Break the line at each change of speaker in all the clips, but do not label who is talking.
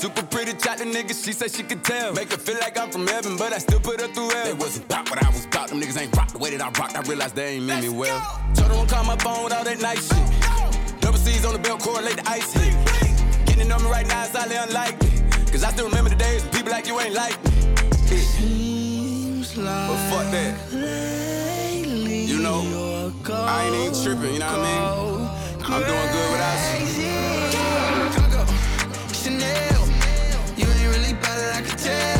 Super pretty chocolate nigga, she said she could tell. Make her feel like I'm from heaven, but I still put her through hell. They wasn't pop what I was pop. Them niggas ain't rock the way that I rocked. I realized they ain't mean me well. Told her don't call my phone with all that nice shit. Double C's on the belt, correlate the ice hit. Getting to know me right now is highly unlikely. Cause I still remember the days when people like you ain't like me. Yeah.
Seems like
But fuck that.
lately
You know,
you're go,
I ain't even tripping, you know what I mean? I'm doing good without you.
It,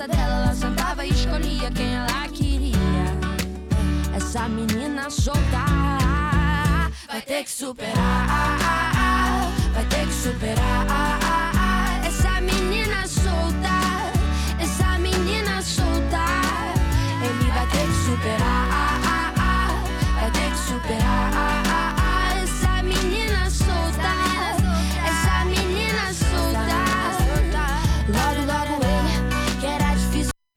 Casa dela ela sentava e escolhia quem ela queria. Essa menina solta vai ter que superar, vai ter que superar.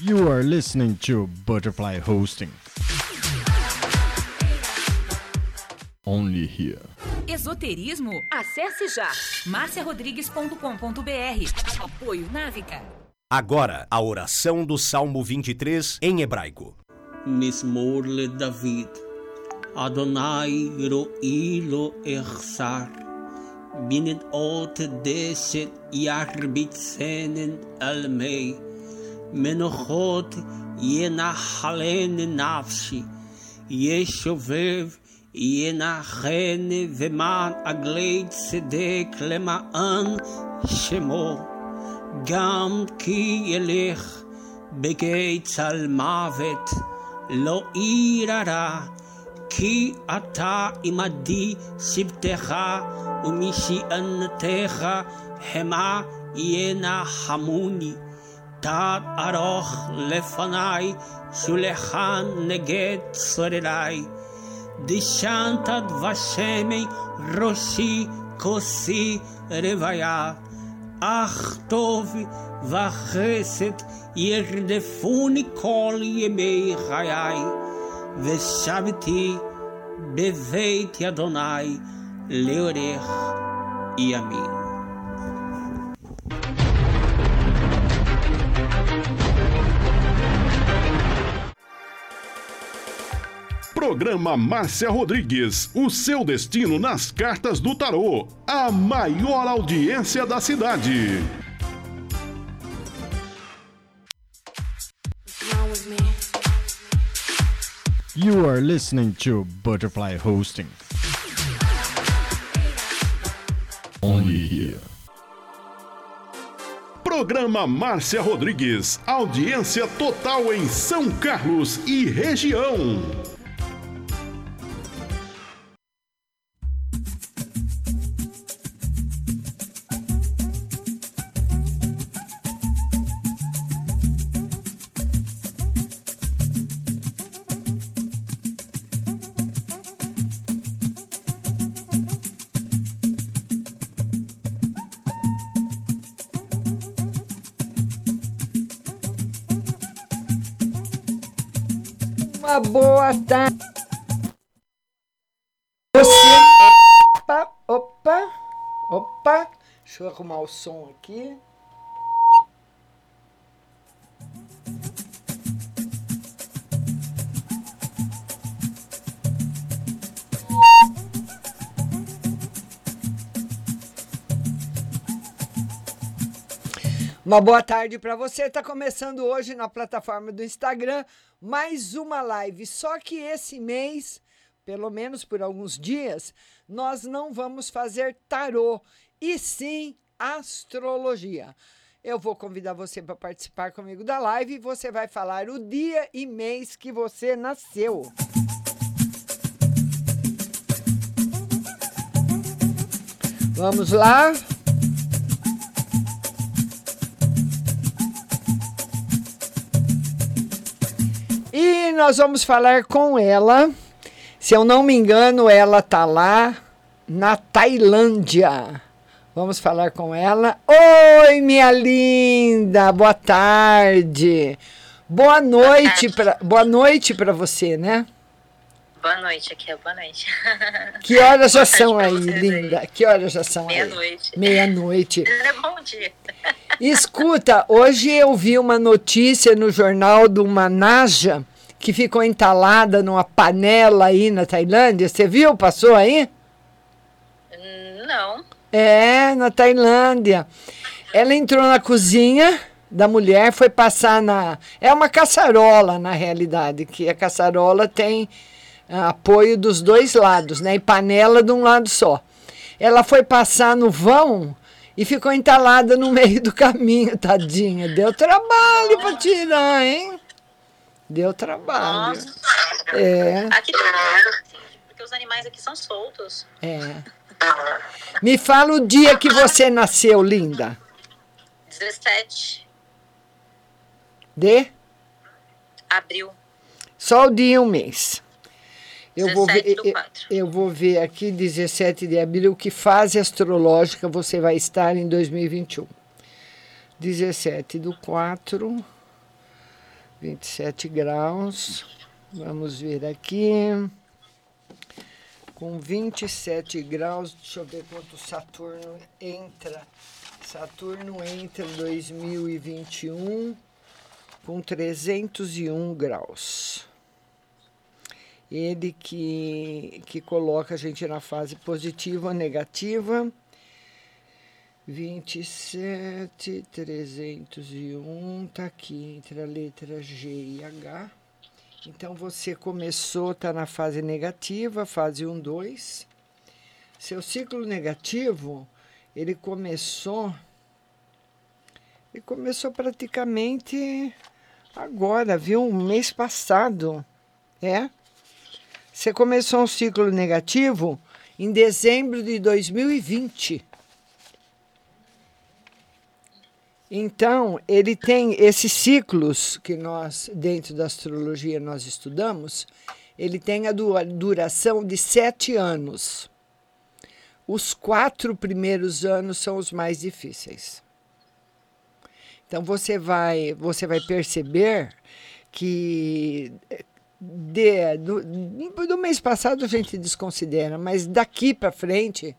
You are listening to Butterfly Hosting. Only here.
Esoterismo? Acesse já marciarodrigues.com.br. Apoio Návica.
Agora, a oração do Salmo 23 em hebraico.
Mismorle David. Adonai ro'ilo ersar. אחסר. בנדעות דשת ירביצנן על מי. מנוחות ינחלני נפשי. ישובב ינחני ומען עגלי צדק למען שמו. גם כי ילך בגיא צל מוות, לא ירא כי אתה עמדי שבטך ומשענתך המה ינחמוני. תת ארוך לפניי, שולחן נגד צורריי. דשנת דבשמי ראשי כוסי רוויה. אך טוב וחסד ירדפוני כל ימי חיי, Veshavti Beveit Adonai Leorer e Amin.
Programa Márcia Rodrigues, o seu destino nas cartas do tarô, a maior audiência da cidade.
You are listening to Butterfly Hosting. Only here.
Programa Márcia Rodrigues, audiência total em São Carlos e região.
Uma boa tarde. Você. Opa, opa, opa. Deixa eu arrumar o som aqui. Uma boa tarde para você. Está começando hoje na plataforma do Instagram mais uma live. Só que esse mês, pelo menos por alguns dias, nós não vamos fazer tarô e sim astrologia. Eu vou convidar você para participar comigo da live e você vai falar o dia e mês que você nasceu. Vamos lá. Nós vamos falar com ela. Se eu não me engano, ela tá lá na Tailândia. Vamos falar com ela. Oi, minha linda. Boa tarde. Boa noite para boa noite para você, né?
Boa noite, aqui é boa noite.
Que horas já são aí,
vocês aí.
linda? Que horas já são aí?
Meia-noite.
Meia-noite.
É bom dia.
Escuta, hoje eu vi uma notícia no jornal de uma Naja que ficou entalada numa panela aí na Tailândia. Você viu? Passou aí?
Não.
É, na Tailândia. Ela entrou na cozinha da mulher, foi passar na. É uma caçarola, na realidade, que a caçarola tem ah, apoio dos dois lados, né? E panela de um lado só. Ela foi passar no vão e ficou entalada no meio do caminho, tadinha. Deu trabalho para tirar, hein? Deu trabalho.
Nossa.
É.
Aqui tem. Porque os animais aqui são soltos.
É. Me fala o dia que você nasceu, linda.
17
De?
abril.
Só o dia e um mês. Eu vou, ver,
17 do
eu, eu vou ver aqui, 17 de abril, que fase astrológica você vai estar em 2021. 17 do 4. 27 graus. Vamos ver aqui. Com 27 graus, deixa eu ver quanto Saturno entra. Saturno entra 2021 com 301 graus. Ele que, que coloca a gente na fase positiva ou negativa. 27, 301, tá aqui entre a letra G e H. Então você começou, tá na fase negativa, fase 1, 2. Seu ciclo negativo, ele começou ele começou praticamente agora, viu? Um mês passado. É? Você começou um ciclo negativo em dezembro de 2020. Então, ele tem esses ciclos que nós, dentro da astrologia, nós estudamos, ele tem a duração de sete anos. Os quatro primeiros anos são os mais difíceis. Então você vai, você vai perceber que de, do, do mês passado a gente desconsidera, mas daqui para frente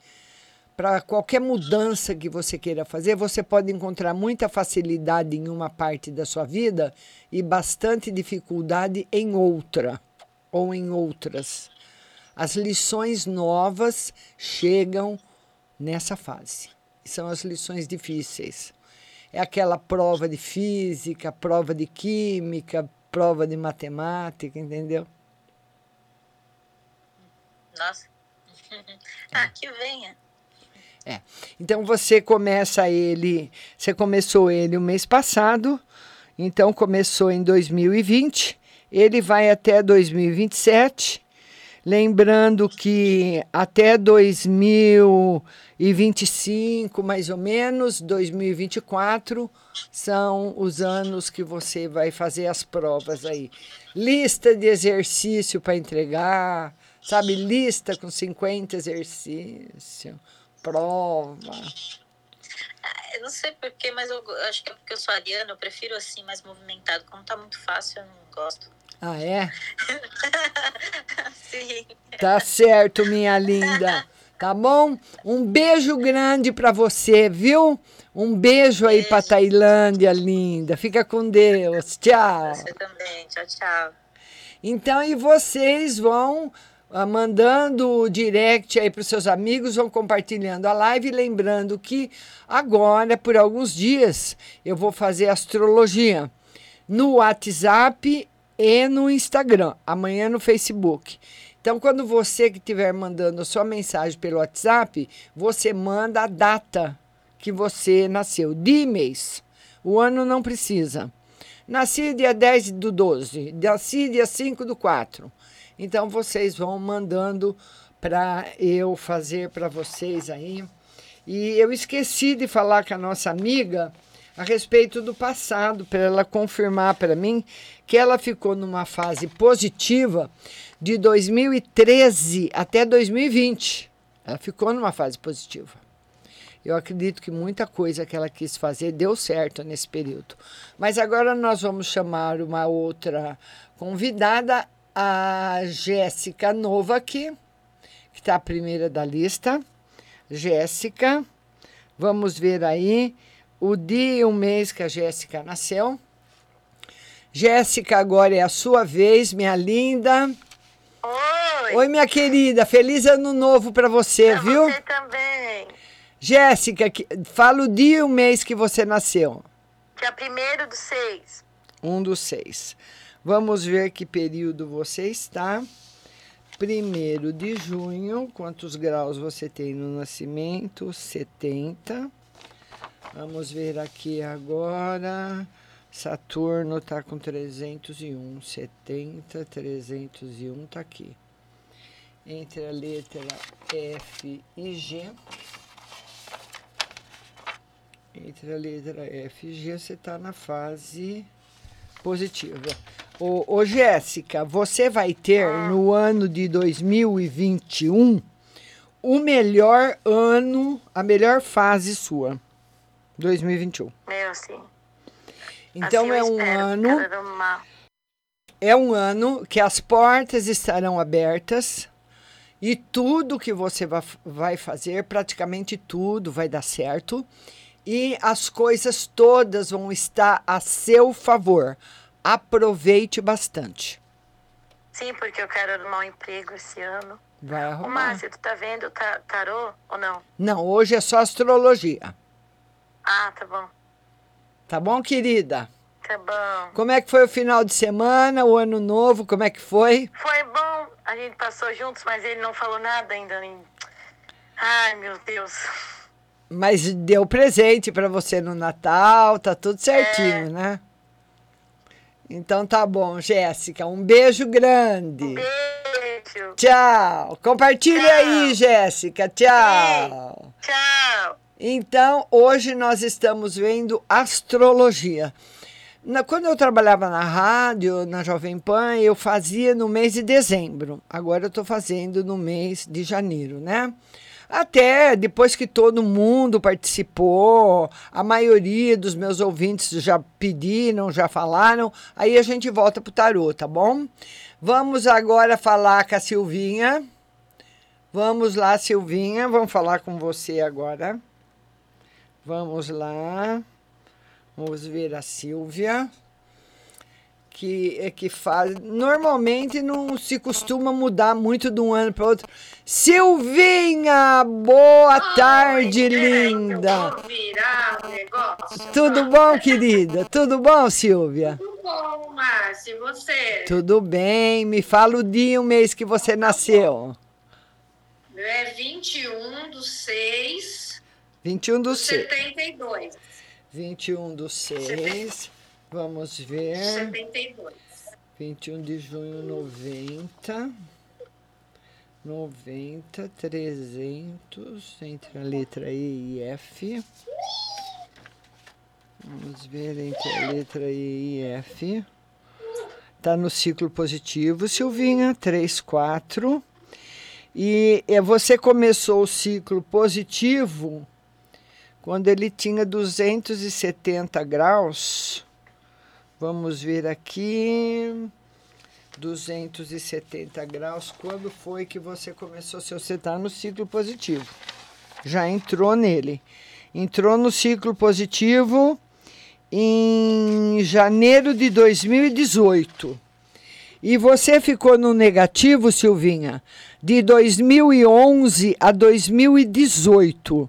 para qualquer mudança que você queira fazer, você pode encontrar muita facilidade em uma parte da sua vida e bastante dificuldade em outra ou em outras. As lições novas chegam nessa fase. São as lições difíceis. É aquela prova de física, prova de química, prova de matemática, entendeu?
Nossa. ah, que venha.
É. Então você começa ele, você começou ele o mês passado, então começou em 2020, ele vai até 2027. Lembrando que até 2025, mais ou menos, 2024, são os anos que você vai fazer as provas aí. Lista de exercício para entregar, sabe? Lista com 50 exercícios prova.
Ah, eu não sei porquê, mas eu acho que é porque eu sou ariana, eu prefiro assim, mais movimentado. Como tá muito fácil, eu não gosto.
Ah, é?
Sim.
Tá certo, minha linda. Tá bom? Um beijo grande para você, viu? Um beijo, beijo. aí para Tailândia, linda. Fica com Deus. Tchau.
Você também. Tchau, tchau.
Então, e vocês vão mandando o direct aí para os seus amigos, vão compartilhando a live, lembrando que agora, por alguns dias, eu vou fazer astrologia no WhatsApp e no Instagram, amanhã no Facebook. Então, quando você que estiver mandando a sua mensagem pelo WhatsApp, você manda a data que você nasceu, de mês. O ano não precisa. Nasci dia 10 do 12, nasci dia 5 do 4. Então vocês vão mandando para eu fazer para vocês aí. E eu esqueci de falar com a nossa amiga a respeito do passado, para ela confirmar para mim que ela ficou numa fase positiva de 2013 até 2020. Ela ficou numa fase positiva. Eu acredito que muita coisa que ela quis fazer deu certo nesse período. Mas agora nós vamos chamar uma outra convidada, a Jéssica Novak, que está a primeira da lista. Jéssica, vamos ver aí o dia e o mês que a Jéssica nasceu. Jéssica, agora é a sua vez, minha linda.
Oi.
Oi, minha querida. Feliz ano novo para você,
pra
viu?
Você também.
Jéssica, fala o dia e o mês que você nasceu.
Dia 1 do 6.
Um dos seis. Vamos ver que período você está. Primeiro de junho, quantos graus você tem no nascimento? 70. Vamos ver aqui agora. Saturno está com 301, 70, 301 está aqui. Entre a letra F e G. Entre a letra F e G, você está na fase positiva. Ô, ô Jéssica, você vai ter
Ah.
no ano de 2021 o melhor ano, a melhor fase sua. 2021.
Meu, sim.
Então
Assim eu
é um
espero,
ano é um ano que as portas estarão abertas e tudo que você va- vai fazer, praticamente tudo, vai dar certo. E as coisas todas vão estar a seu favor. Aproveite bastante.
Sim, porque eu quero arrumar um emprego esse ano.
Vai arrumar.
Márcia, tu tá vendo o ta- tarô ou não?
Não, hoje é só astrologia.
Ah, tá bom.
Tá bom, querida?
Tá bom.
Como é que foi o final de semana, o ano novo? Como é que foi?
Foi bom. A gente passou juntos, mas ele não falou nada ainda. Ai, meu Deus.
Mas deu presente para você no Natal, tá tudo certinho, né? Então tá bom, Jéssica. Um beijo grande.
Beijo.
Tchau. Compartilha aí, Jéssica. Tchau.
Tchau.
Então, hoje nós estamos vendo astrologia. Na- quando eu trabalhava na rádio, na Jovem Pan, eu fazia no mês de dezembro. Agora eu estou fazendo no mês de janeiro, né? Até depois que todo mundo participou, a maioria dos meus ouvintes já pediram, já falaram, aí a gente volta pro tarô, tá bom? Vamos agora falar com a Silvinha. Vamos lá, Silvinha, vamos falar com você agora. Vamos lá. Vamos ver a Silvia. Que é que faz. Normalmente não se costuma mudar muito de um ano para outro. Silvinha, boa tarde, linda.
virar o negócio.
Tudo bom, querida? Tudo bom, Silvia?
Tudo bom, Márcia, e você?
Tudo bem. Me fala o dia e o mês que você nasceu.
Meu é 21 do 6
21 do
do
6.
72.
21 do 6. Vamos ver.
72.
21 de junho, 90. 90, 300, entre a letra E e F. Vamos ver entre a letra E e F. Está no ciclo positivo, Silvinha, 3, 4. E eh, você começou o ciclo positivo quando ele tinha 270 graus. Vamos ver aqui. 270 graus. Quando foi que você começou? Se você está no ciclo positivo, já entrou nele. Entrou no ciclo positivo em janeiro de 2018. E você ficou no negativo, Silvinha, de 2011 a 2018.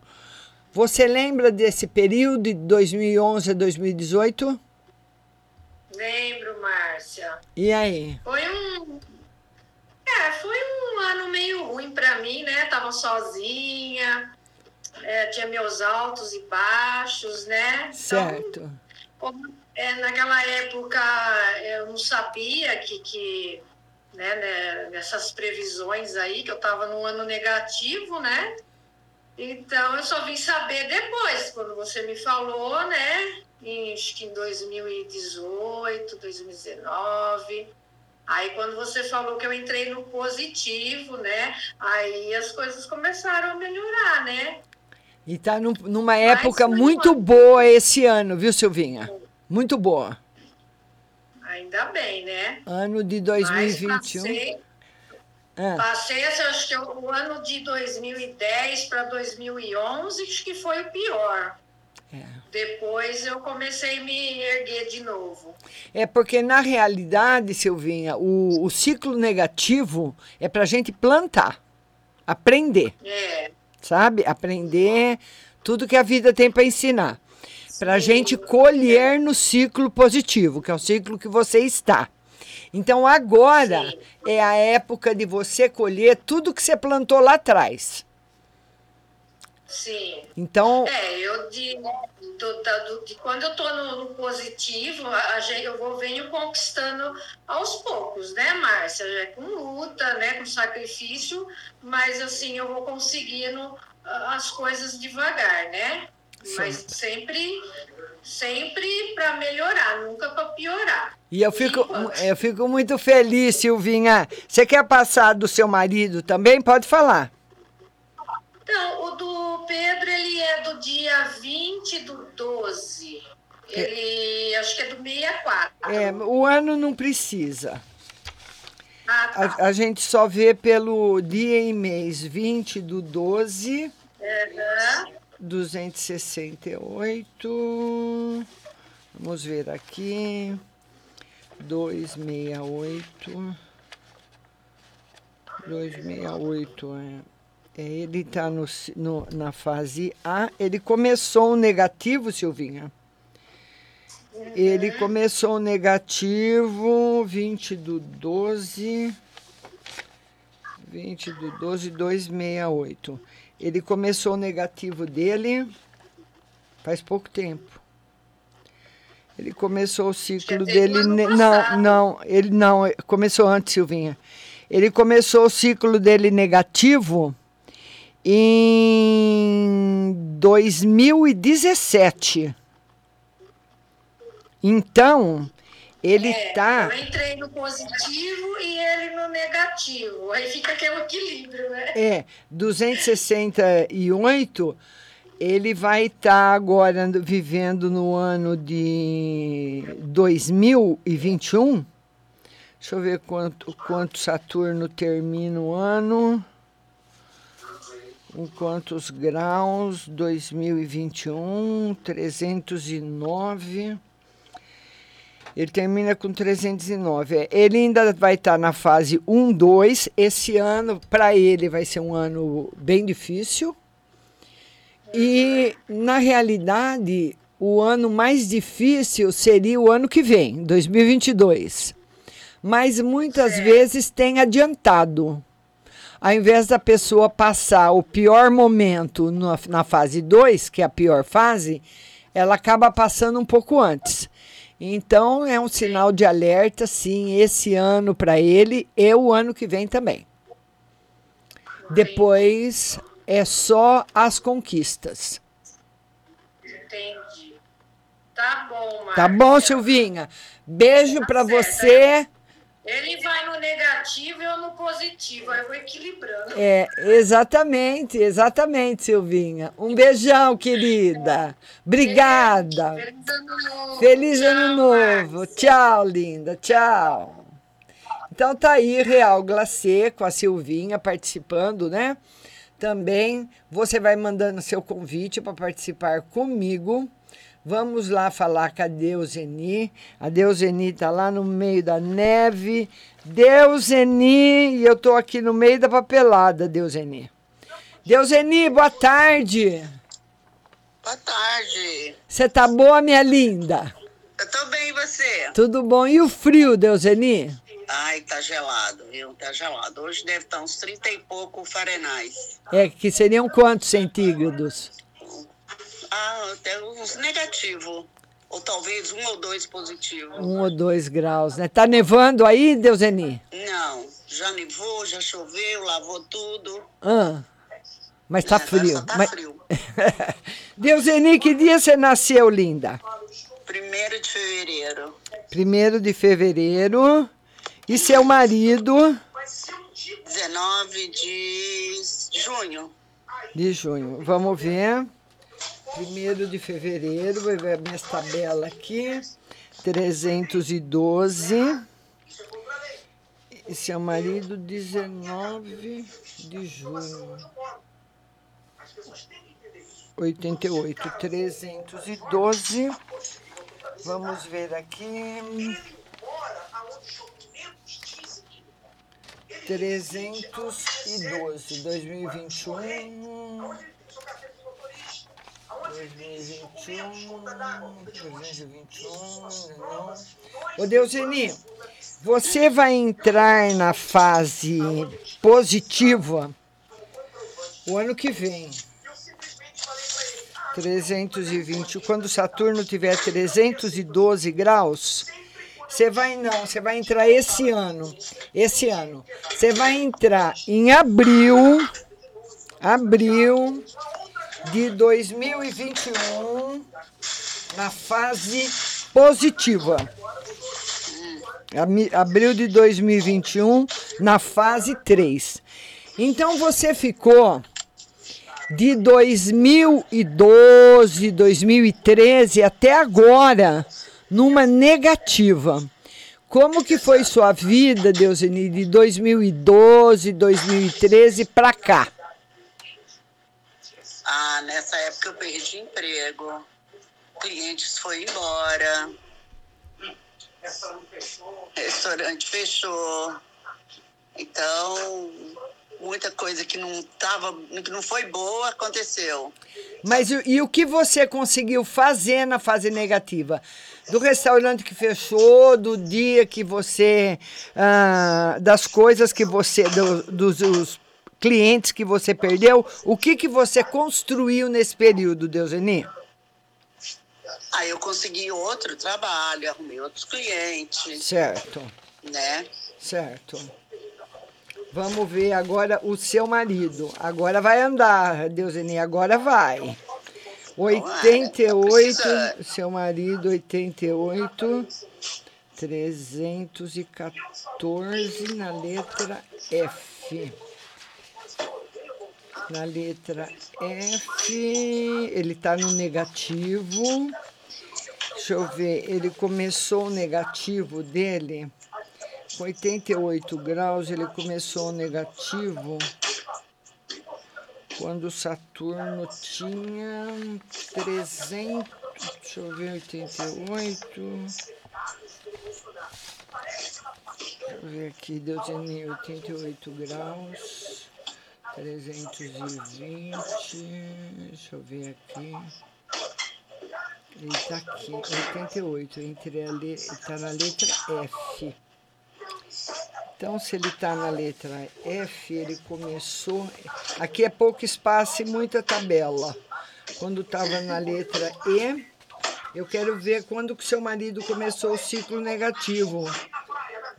Você lembra desse período de 2011 a 2018?
Lembro, Márcia.
E aí?
Foi um. É, foi um ano meio ruim pra mim, né? Tava sozinha, é, tinha meus altos e baixos, né? Então,
Certo.
como, é, naquela época eu não sabia que, que né, né, nessas previsões aí, que eu tava num ano negativo, né? Então eu só vim saber depois, quando você me falou, né? Em, acho que em 2018, 2019. Aí quando você falou que eu entrei no positivo, né? Aí as coisas começaram a melhorar, né?
E tá num- numa época muito boa esse ano, viu, Silvinha? Muito boa.
Ainda bem, né?
Ano de
Mas
2021.
passei,
Ah,
passei esse, acho que o ano de 2010 para 2011, acho que foi o pior.
É.
Depois eu comecei a me erguer de novo.
É porque, na realidade, Silvinha, o, o ciclo negativo é para gente plantar, aprender,
É,
sabe? Aprender tudo que a vida tem para ensinar. Para gente colher no ciclo positivo, que é o ciclo que você está. Então, agora é a época de você colher tudo que você plantou lá atrás.
Sim.
Então,
É, eu de, do- da- do- de quando eu tô no, no positivo, a, a eu vou venho conquistando aos poucos, né, Márcia? É com luta, né, com sacrifício, mas assim, eu vou conseguindo ah, as coisas devagar, né? Mas
Certo.
sempre, sempre para melhorar, nunca para piorar.
E eu fico, eu fico muito feliz, Silvinha. Você quer passar do seu marido também? Pode falar.
Então, o do Pedro, ele é do dia 20 do 12. Ele acho que é do 64.
É, o ano não precisa.
Ah, tá.
A, a gente só vê pelo dia e mês 20 do 12,
Aham.
268. Vamos ver aqui. 268. 268, é. É, ele está na fase A. Ele começou o negativo, Silvinha. Ele começou o negativo 20 do 12. 20 do 12, 268. Ele começou o negativo dele faz pouco tempo. Ele começou o ciclo dele. Não, não, ele não. Começou antes, Silvinha. Ele começou o ciclo dele negativo em 2017. Então, ele
É,
tá.
Eu entrei no positivo e ele no negativo. Aí fica aquele equilíbrio, né?
É, 268, ele vai estar agora no- vivendo no ano de 2021. Deixa eu ver quanto, quanto Saturno termina o ano. Em quantos graus? 2021, 309. Ele termina com 309. É, Ele ainda vai estar na fase 1, 2. Esse ano, para ele, vai ser um ano bem difícil. E, na realidade, o ano mais difícil seria o ano que vem, 2022. Mas muitas vezes tem adiantado. Ao invés da pessoa passar o pior momento na, na fase 2, que é a pior fase, ela acaba passando um pouco antes. Então é um sinal de alerta, sim, esse ano para ele e o ano que vem também. Depois é só as conquistas.
Entendi. Tá bom, Márcia.
Tá bom, Silvinha? Beijo
Tá
para você.
Ele vai no negativo e eu no positivo. Aí eu vou equilibrando.
É, exatamente, exatamente, Silvinha. Um beijão, querida. Obrigada.
Feliz ano novo.
Feliz ano novo. Tchau, linda. Tchau. Então tá aí, Real Glacê com a Silvinha participando, né? Também você vai mandando seu convite para participar comigo. Vamos lá falar com a Deuseni. A Deuseni está lá no meio da neve. Deuseni, e eu tô aqui no meio da papelada, Deuseni. Deuseni, boa tarde.
Boa tarde.
Você tá boa, minha linda?
Eu tô bem, e você?
Tudo bom? E o frio, Deuseni?
Ai, tá gelado, viu? Tá gelado. Hoje deve estar uns 30 e pouco Fahrenheit.
É, que seriam quantos centígrados?
Ah, até uns negativos. Ou talvez um ou dois positivos.
Um ou dois graus, né? Tá nevando aí, Deuseni?
Não, já nevou, já choveu, lavou tudo.
Ah, mas tá
Agora
frio.
só tá
mas...
frio.
Deuseni, que dia você nasceu, linda?
Primeiro de fevereiro.
Primeiro de fevereiro. E seu marido?
19 de junho.
De junho. Vamos ver. Primeiro de fevereiro, vou ver minhas tabelas aqui. 312. E seu marido, 19 de junho. 88, 312. Vamos ver aqui. 312, 2021. 2021, 2021, não. Ô Deuseni, você vai entrar na fase positiva o ano que vem. 320, quando Saturno tiver 312 graus, você vai não, você vai entrar esse ano. Esse ano. Você vai entrar em abril, abril de 2021 na fase positiva. Abril de 2021 na fase 3. Então você ficou de 2012, 2013 até agora numa negativa. Como que foi sua vida, Deuseni, de 2012, 2013 para cá?
Ah, nessa época eu perdi emprego. Clientes foram embora. Restaurante fechou. Então, muita coisa que não tava, que não foi boa aconteceu.
Mas e, e o que você conseguiu fazer na fase negativa? Do restaurante que fechou, do dia que você. ah, das coisas que você. do- dos os clientes que você perdeu, o que, que você construiu nesse período, Deuseni?
Aí eu consegui outro trabalho, arrumei outros clientes,
Certo,
né?
certo. Vamos ver agora o seu marido. Agora vai andar, Deuseni, agora vai. 88, seu marido, 88, 314 na letra F. Na letra F, ele está no negativo. Deixa eu ver, ele começou o negativo dele com 88 graus, ele começou o negativo quando Saturno tinha 300, deixa eu ver, 88. Deixa eu ver aqui, deu 88 graus, 320, deixa eu ver aqui. Ele tá aqui, 88, entre a le, tá na letra F. Então, se ele está na letra F, ele começou. Aqui é pouco espaço e muita tabela. Quando estava na letra E, eu quero ver quando que seu marido começou o ciclo negativo.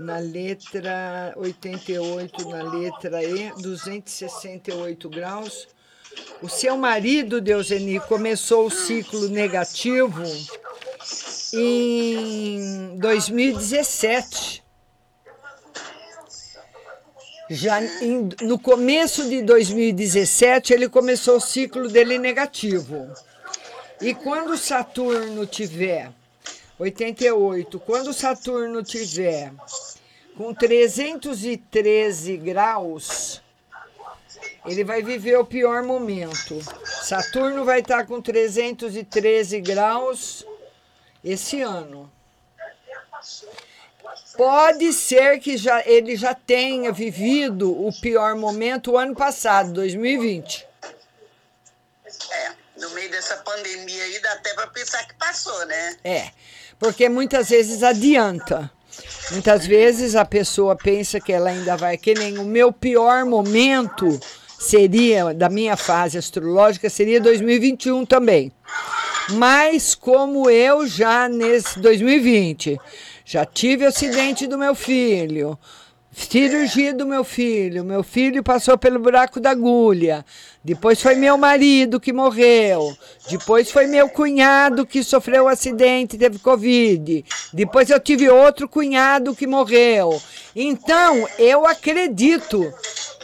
Na letra 88, na letra E, 268 graus. O seu marido, Deuseni, começou o ciclo negativo em 2017. Já em- no começo de 2017, ele começou o ciclo dele negativo. E quando Saturno tiver 88, quando Saturno tiver com 313 graus, ele vai viver o pior momento. Saturno vai estar com 313 graus esse ano. Pode ser que já, ele já tenha vivido o pior momento o ano passado, 2020.
É, no meio dessa pandemia aí dá até pra pensar que passou, né?
É, porque muitas vezes adianta. Muitas vezes a pessoa pensa que ela ainda vai, que nem o meu pior momento seria, da minha fase astrológica, seria 2021 também. Mas como eu já nesse 2020 já tive acidente do meu filho, cirurgia do meu filho, meu filho passou pelo buraco da agulha, depois foi meu marido que morreu, depois foi meu cunhado que sofreu um acidente e teve Covid, depois eu tive outro cunhado que morreu. Então, eu acredito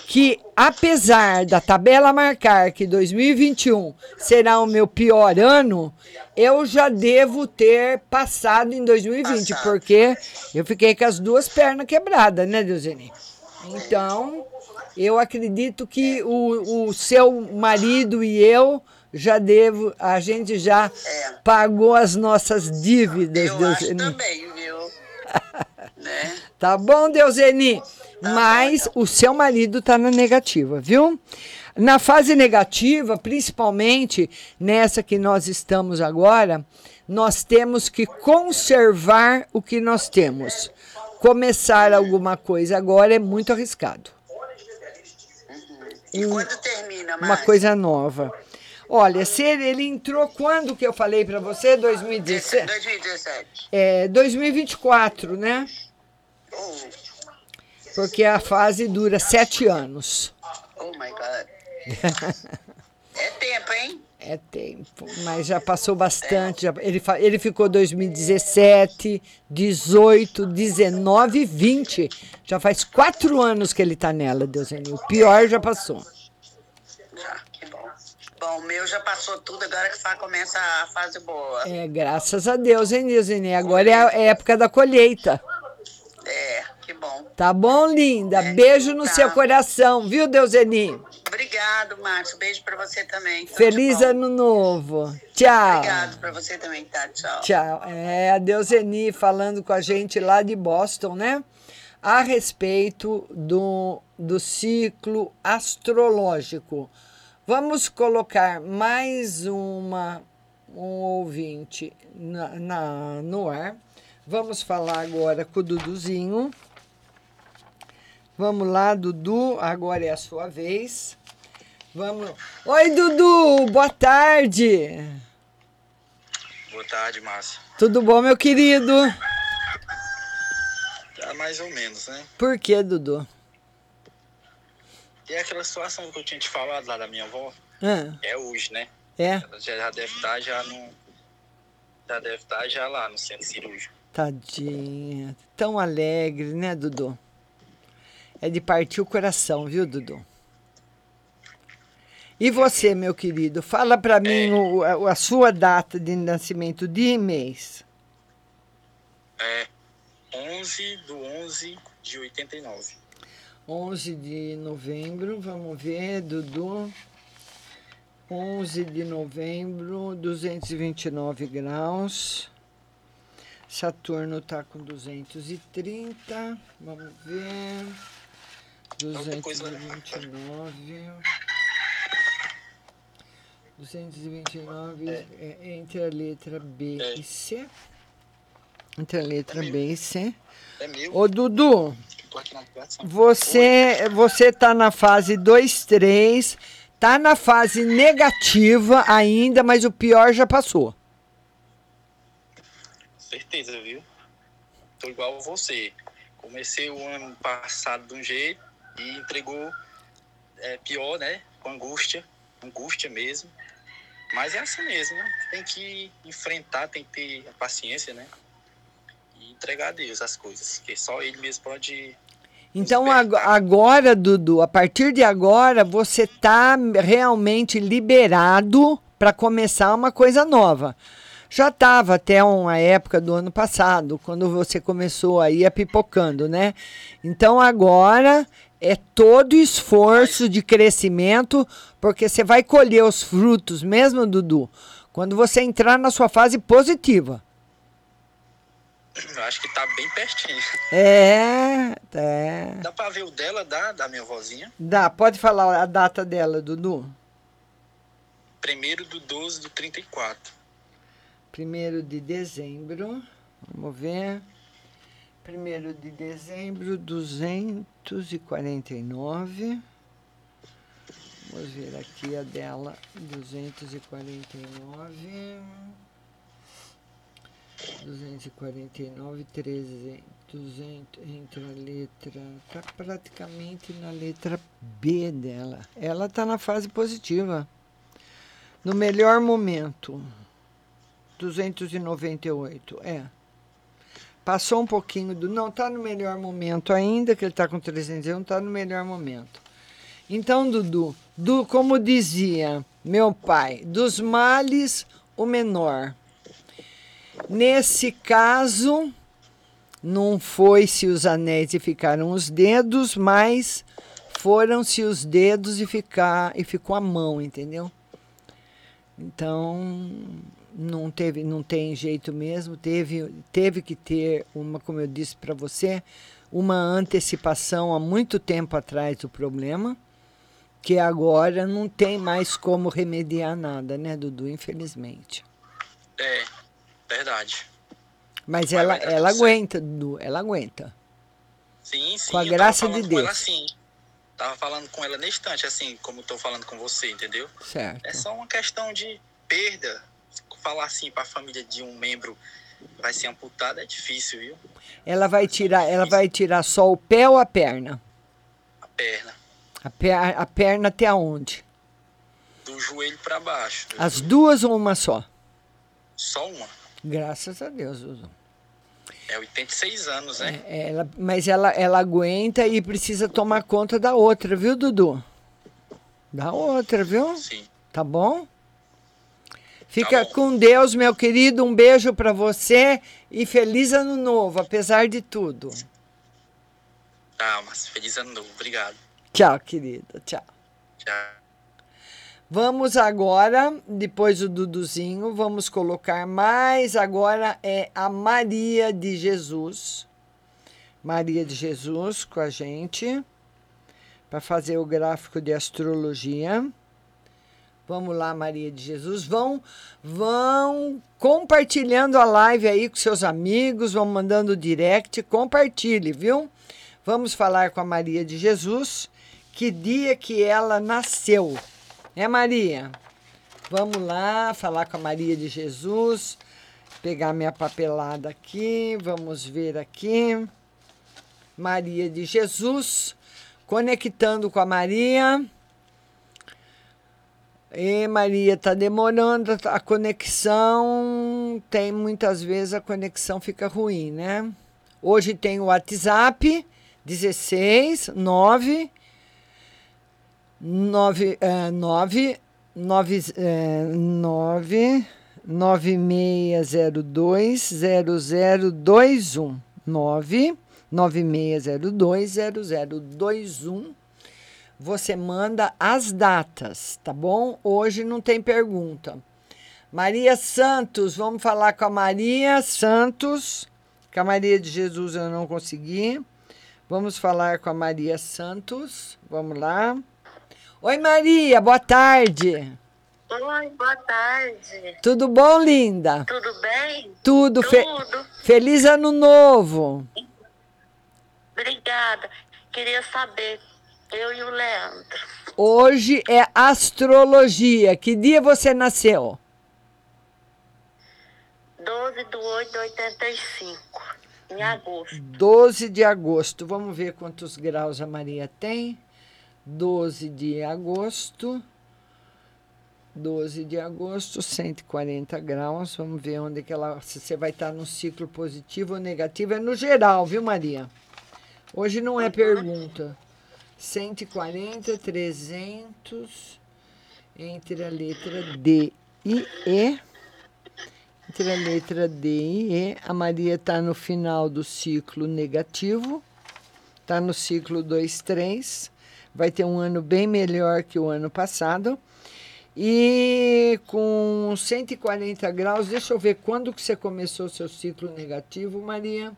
que, apesar da tabela marcar que 2021 será o meu pior ano, eu já devo ter passado em 2020, porque eu fiquei com as duas pernas quebradas, né, Deusene? Então, eu acredito que o, o seu marido e eu já devo, a gente já pagou as nossas dívidas,
É. Eu
Deusene.
também, viu? né?
Tá bom, Deuseni? Mas o seu marido tá na negativa, viu? Na fase negativa, principalmente nessa que nós estamos agora, nós temos que conservar o que nós temos. Começar alguma coisa agora é muito arriscado.
E quando termina,
Uma coisa nova. Olha, se ele, ele entrou quando que eu falei para você? 2017?
2017.
É, 2024, né?
Oh,
Porque a fase dura sete anos.
oh my God. É tempo, hein?
É tempo, mas já passou bastante. já- ele, ele ficou 2017, 18, 19 e 20. Já faz quatro anos que ele está nela, Deuseni. O pior já passou.
Já, que bom. Bom, o meu já passou tudo, agora que fa- começa a fase boa.
É, graças a Deus, hein, Nilzine? Agora é a época da colheita.
É, que bom.
Tá bom, linda? Beijo no
tá.
seu coração, viu, Deuseni?
Obrigado, Márcio. Beijo pra você também. Tudo
Feliz ano novo. Tchau.
Obrigado pra você também, tá? Tchau.
Tchau. É a Deuseni falando com a gente lá de Boston, né? A respeito do, do ciclo astrológico. Vamos colocar mais uma um ouvinte na, na- no ar. Vamos falar agora com o Duduzinho. Vamos lá, Dudu, agora é a sua vez. Vamos. Oi, Dudu, boa tarde.
Boa tarde, Márcio.
Tudo bom, meu querido?
Tá mais ou menos, né?
Por que, Dudu?
E aquela situação que eu tinha te falado lá da minha avó,
Ah,
é hoje, né?
é,
Ela já, já deve estar já no. Já deve estar já lá no centro cirúrgico.
tadinha. Tão alegre, né, Dudu? É de partir o coração, viu, Dudu? E você, meu querido, fala pra mim o- a, sua data de nascimento de mês.
É 11 do 11 de 89.
11 de novembro, vamos ver, Dudu. 11 de novembro, 229 graus. Saturno está com 230. Vamos ver. 229. 229 é entre a letra B e C. Entre a letra B e C.
É meu.
Ô, Dudu, você você tá na fase 2, 3, tá na fase negativa ainda, mas o pior já passou.
Certeza, viu? Tô igual você. Comecei o ano passado de um jeito e entregou é, pior, né? Com angústia, angústia mesmo. Mas é assim mesmo, né? Tem que enfrentar, tem que ter a paciência, né? E entregar a Deus as coisas, que só Ele mesmo pode.
Então ag- agora, Dudu, a partir de agora, você tá realmente liberado para começar uma coisa nova. Já estava até uma época do ano passado, quando você começou aí a pipocando, né? Então agora é todo esforço de crescimento, porque você vai colher os frutos mesmo, Dudu, quando você entrar na sua fase positiva.
Eu acho que tá bem pertinho.
É, é.
Dá pra ver o dela, da, da minha vozinha?
Dá, pode falar a data dela, Dudu?
Primeiro do 12 do 34.
Primeiro de dezembro, vamos ver. Primeiro de dezembro, 249. Vamos ver aqui a dela, 249. 249, 13, 200, entre a letra, tá praticamente na letra B dela. Ela tá na fase positiva. No melhor momento, 298, é. Passou um pouquinho do. Não, está no melhor momento ainda, que ele está com 301, está no melhor momento. Então, Dudu, du, como dizia meu pai, dos males o menor. Nesse caso, não foi-se os anéis e ficaram os dedos, mas foram-se os dedos e, ficar, e ficou a mão, entendeu? Então, não teve, não tem jeito mesmo, teve, teve que ter uma, como eu disse para você, uma antecipação há muito tempo atrás do problema, que agora não tem mais como remediar nada, né, Dudu? Infelizmente.
É, verdade.
Mas ela, ela aguenta, Dudu, ela aguenta.
Sim, sim.
Com a graça de Deus.
ela assim. Tava falando com ela nesse instante, assim, como tô falando com você, entendeu?
Certo.
É só uma questão de perda. Falar assim pra família de um membro vai ser amputado é difícil, viu?
Ela vai tirar, ela vai tirar só o pé ou a perna?
A perna.
A, per, a perna até aonde?
Do joelho pra baixo.
As duas ou uma só?
Só uma.
Graças a Deus, Dudu.
É 86 anos, né?
É, Ela, mas ela, ela aguenta e precisa tomar conta da outra, viu, Dudu? Da outra, viu?
Sim.
Tá bom? Fica com Deus, meu querido. Um beijo para você e feliz ano novo, apesar de tudo.
Tá, mas feliz ano novo. Obrigado.
Tchau, querida. Tchau.
Tchau.
Vamos agora, depois do Duduzinho, vamos colocar mais. Agora é a Maria de Jesus. Maria de Jesus com a gente para fazer o gráfico de astrologia. Vamos lá, Maria de Jesus. Vão, vão compartilhando a live aí com seus amigos, vão mandando direct, compartilhe, viu? Vamos falar com a Maria de Jesus, que dia que ela nasceu. É, Maria? Vamos lá falar com a Maria de Jesus. Pegar minha papelada aqui, vamos ver aqui. Maria de Jesus, conectando com a Maria. E Maria está demorando a conexão. Tem muitas vezes a conexão fica ruim, né? Hoje tem o WhatsApp 16 9 9 é, 9 9 é, 9 9602 0021 9 9602 0021 você manda as datas, tá bom? Hoje não tem pergunta. Maria Santos, vamos falar com a Maria Santos. Com a Maria de Jesus eu não consegui. Vamos falar com a Maria Santos. Vamos lá. Oi, Maria, boa tarde.
Oi, boa tarde.
Tudo bom, linda?
Tudo bem?
Tudo. Fe
Tudo.
Feliz ano novo.
Obrigada. Queria saber, eu e o Leandro.
Hoje é astrologia. Que dia você nasceu?
12 de 8 de 85, em agosto.
12 de agosto. Vamos ver quantos graus a Maria tem. 12 de agosto. 12 de agosto, 140 graus. Vamos ver onde que ela. Se você vai estar no ciclo positivo ou negativo. É no geral, viu, Maria? Hoje não é pergunta. 140, 300, entre a letra D e E. Entre a letra D e E, a Maria está no final do ciclo negativo, está no ciclo 2, 3, vai ter um ano bem melhor que o ano passado. E com 140 graus, deixa eu ver quando que você começou seu ciclo negativo, Maria.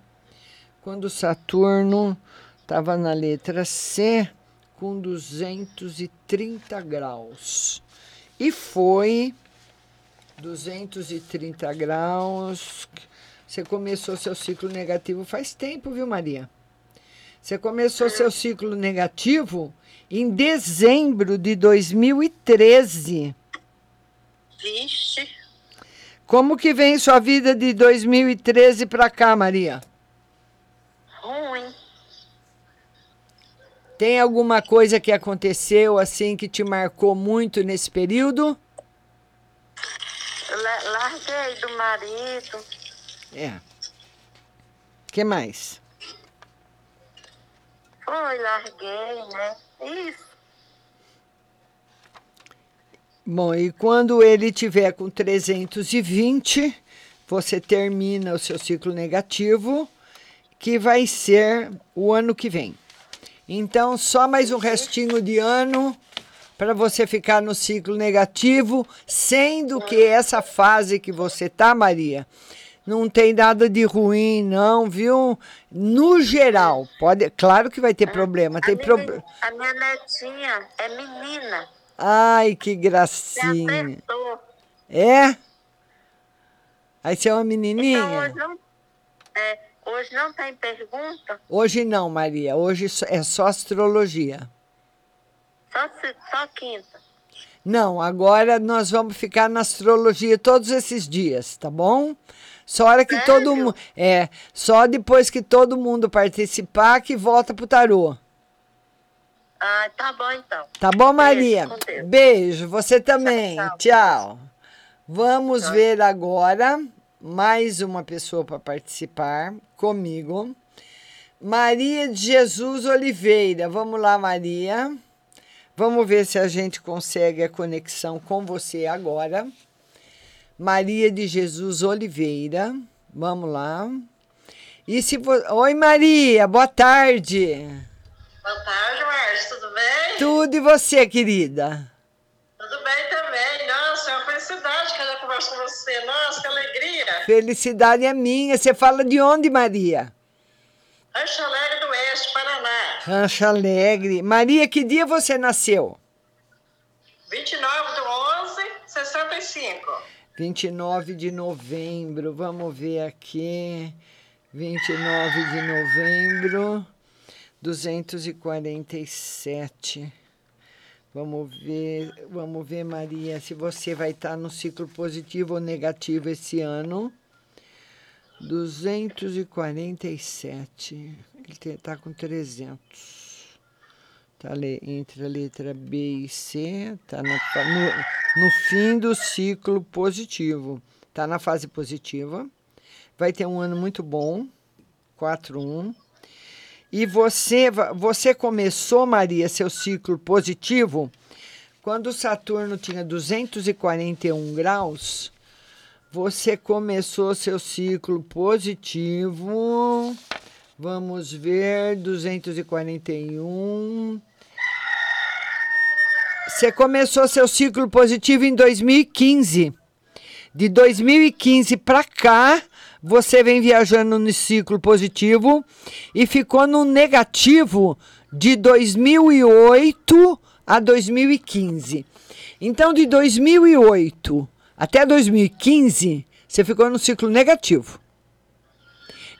Quando Saturno estava na letra C com 230 graus. E foi 230 graus. Você começou seu ciclo negativo faz tempo, viu, Maria? Você começou seu ciclo negativo em dezembro de 2013.
Vixe.
Como que vem sua vida de 2013 para cá, Maria?
Ruim.
Tem alguma coisa que aconteceu assim que te marcou muito nesse período?
Larguei do marido.
É. que mais?
Foi, larguei, né? Isso.
Bom, e quando ele tiver com 320, você termina o seu ciclo negativo, que vai ser o ano que vem. Então, só mais um restinho de ano para você ficar no ciclo negativo, sendo que essa fase que você tá, Maria, não tem nada de ruim, não, viu? No geral, pode, claro que vai ter problema, tem problema.
A minha netinha é menina.
Ai, que gracinha. É? Aí você é uma
Então
menininha?
hoje não, é, hoje não tem pergunta?
Hoje não, Maria. Hoje é só astrologia.
Só, só quinta.
Não, agora nós vamos ficar na astrologia todos esses dias, tá bom? Só hora que todo mundo. É, só depois que todo mundo participar que volta pro tarô.
Ah, tá bom então.
Tá bom, Maria?
Deus.
Beijo, você também. Tchau. Vamos ver agora mais uma pessoa para participar comigo. Maria de Jesus Oliveira. Vamos lá, Maria. Vamos ver se a gente consegue a conexão com você agora. Maria de Jesus Oliveira. Vamos lá. E se vo... Oi, Maria, boa tarde.
Boa tarde, tudo bem?
Tudo e você, querida?
Tudo bem também. Nossa, é uma felicidade que eu já converso com você. Nossa, que alegria.
Felicidade é minha. Você fala de onde, Maria?
Rancho Alegre do Oeste, Paraná.
Rancho Alegre. Maria, que dia você nasceu?
29 do 11, 65.
29 de novembro. Vamos ver aqui. 29 de novembro. 247. Vamos ver, vamos ver, Maria, se você vai estar no ciclo positivo ou negativo esse ano. 247. Ele está com 300. Tá entre a letra B e C. Está no, no fim do ciclo positivo. Está na fase positiva. Vai ter um ano muito bom. 4-1. E você, você começou, Maria, seu ciclo positivo quando Saturno tinha 241 graus. Você começou seu ciclo positivo. Vamos ver, 241. Você começou seu ciclo positivo em 2015. De 2015 para cá, você vem viajando no ciclo positivo e ficou no negativo de 2008 a 2015. Então, de 2008 até 2015, você ficou no ciclo negativo.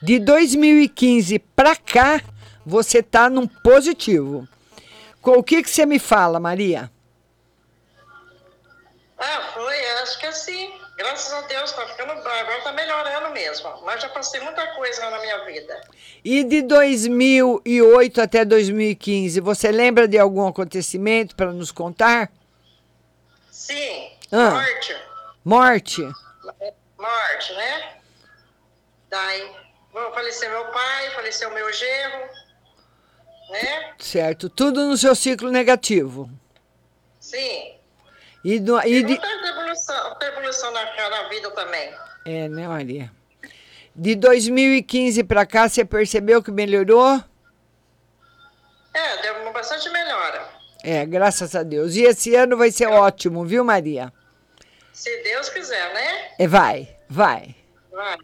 De 2015 para cá, você está num positivo. O que, que você me fala, Maria?
Ah, foi, acho que assim. Graças a Deus, tá ficando bom. Agora tá melhorando mesmo. Mas já passei muita coisa na minha vida.
E de 2008 até 2015, você lembra de algum acontecimento para nos contar?
Sim.
Ah.
Morte.
Morte.
Morte, né? Daí, faleceu meu pai, faleceu meu genro, né?
Certo. Tudo no seu ciclo negativo.
Sim.
E, do, e de...
muita evolução, muita evolução na, vida também.
É, né, Maria? De 2015 para cá, você percebeu que melhorou?
É, deu uma bastante melhora.
É, graças a Deus. E esse ano vai ser ótimo, viu, Maria?
Se Deus quiser, né?
É, vai, vai.
Vai.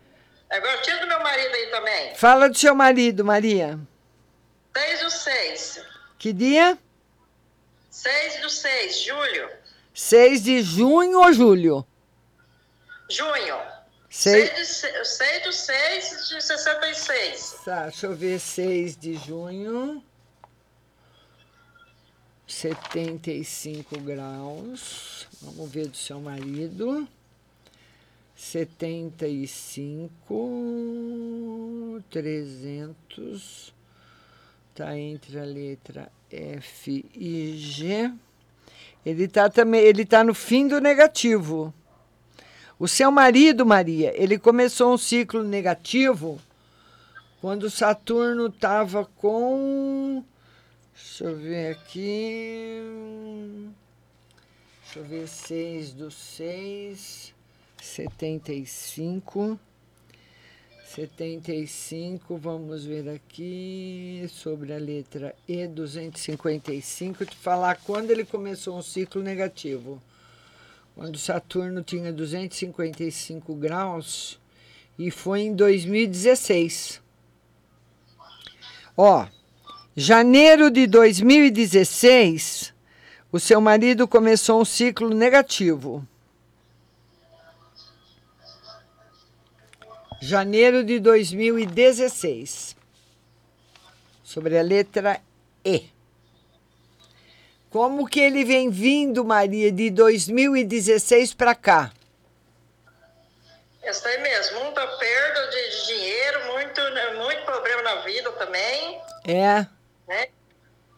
Agora, tira do meu marido aí também.
Fala do seu marido, Maria.
6 do 6.
Que dia?
6 do 6, julho.
6 de junho ou julho?
Junho.
Seis-
6 do 6 de 66.
Tá, deixa eu ver, 6 de junho. 75 graus. Vamos ver do seu marido. 75, 300. Tá entre a letra F e G. Ele tá também, ele tá no fim do negativo. O seu marido, Maria, ele começou um ciclo negativo quando Saturno estava com. Deixa eu ver aqui. Deixa eu ver, 6 do 6, 75. 75, vamos ver aqui, sobre a letra E, 255, te falar quando ele começou um ciclo negativo. Quando Saturno tinha 255 graus, e foi em 2016. Ó, janeiro de 2016, o seu marido começou um ciclo negativo. Janeiro de 2016. Sobre a letra E. Como que ele vem vindo, Maria, de 2016 para cá?
Isso aí mesmo, muita perda de, dinheiro, muito, né, muito problema na vida também,
É.
né?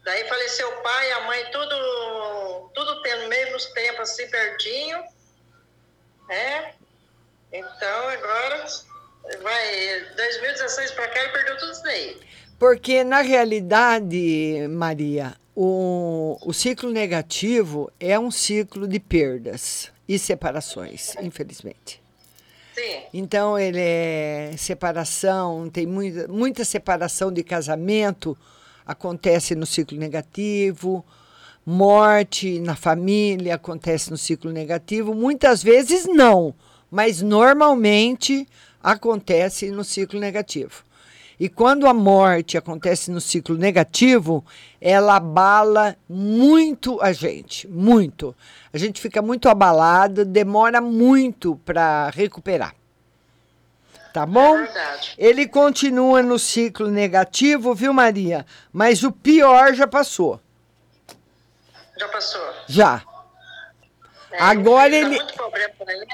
Daí faleceu o pai, a mãe, tudo, tudo tendo mesmos tempos assim pertinho, né? Então agora vai 2016 para cá ele perdeu tudo isso daí.
Porque, na realidade, Maria, O, o ciclo negativo é um ciclo de perdas e separações, infelizmente.
Sim.
Então ele é separação, tem muita, muita separação de casamento acontece no ciclo negativo, morte na família acontece no ciclo negativo, muitas vezes não, mas normalmente acontece no ciclo negativo. E quando a morte acontece no ciclo negativo, ela abala muito a gente, muito. A gente fica muito abalado, demora muito para recuperar. Tá bom?
É.
Ele continua no ciclo negativo, viu, Maria? Mas o pior já passou.
Já passou.
Já.
É,
Agora
tá
ele-.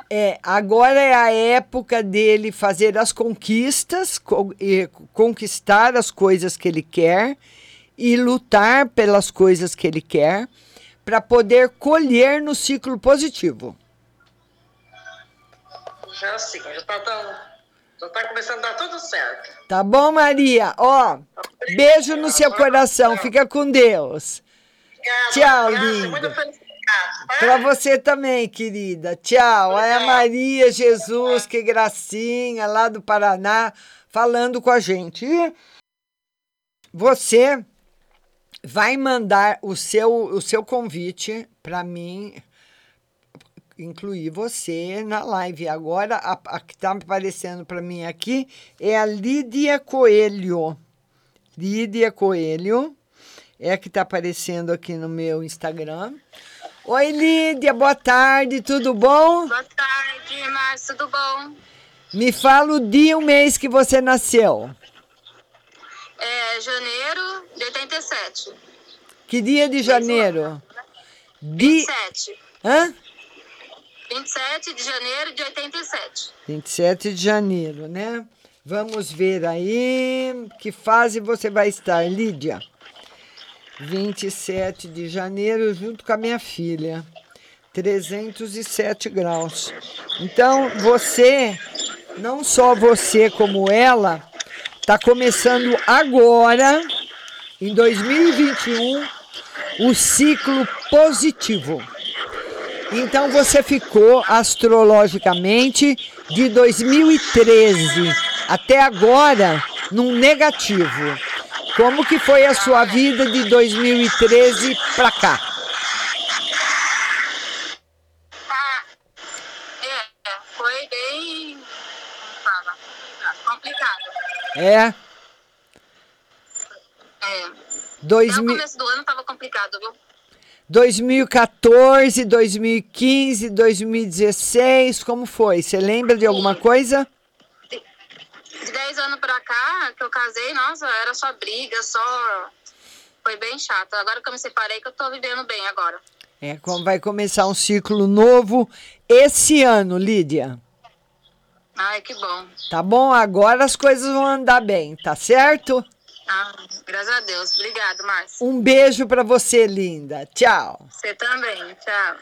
É, agora é a época dele fazer as conquistas, co- conquistar as coisas que ele quer e lutar pelas coisas que ele quer para poder colher no ciclo positivo.
Já sim, já tá dando. Já tá começando a dar tudo certo.
Tá bom, Maria? Ó, beijo no seu coração. Fica com Deus. Tchau, linda. Para você também, querida. Tchau. É a Maria Jesus, que gracinha, lá do Paraná, falando com a gente. E você vai mandar o seu, o seu convite para mim incluir você na live. Agora, a, a que está aparecendo para mim aqui é a Lídia Coelho. Lídia Coelho é a que está aparecendo aqui no meu Instagram. Oi, Lídia, boa tarde, tudo bom?
Boa tarde, Márcio, tudo bom?
Me fala o dia e o mês que você nasceu.
É janeiro de 87.
Que dia de janeiro? Di...
27.
Hã?
27 de janeiro de 87.
27 de janeiro, né? Vamos ver aí que fase você vai estar, Lídia. 27 de janeiro, junto com a minha filha. 307 graus. Então, você, não só você como ela, está começando agora, em 2021, o ciclo positivo. Então você ficou astrologicamente de 2013 até agora num negativo. Como que foi a sua vida de 2013 para cá?
É, foi bem. Como fala? Complicado.
É,
É.
Dois
Até o
mil-
começo do ano tava complicado, viu?
2014, 2015, 2016, como foi? Você lembra de alguma coisa?
De 10 anos pra cá, que eu casei, nossa, era só briga, só. Foi bem chato. Agora que eu me separei, que eu tô vivendo bem agora.
É, como vai começar um ciclo novo esse ano, Lídia.
Ai, que bom.
Tá bom? Agora as coisas vão andar bem, tá certo?
Ah, graças a Deus. Obrigado, Márcio.
Um beijo para você, linda. Tchau.
Você também. Tchau.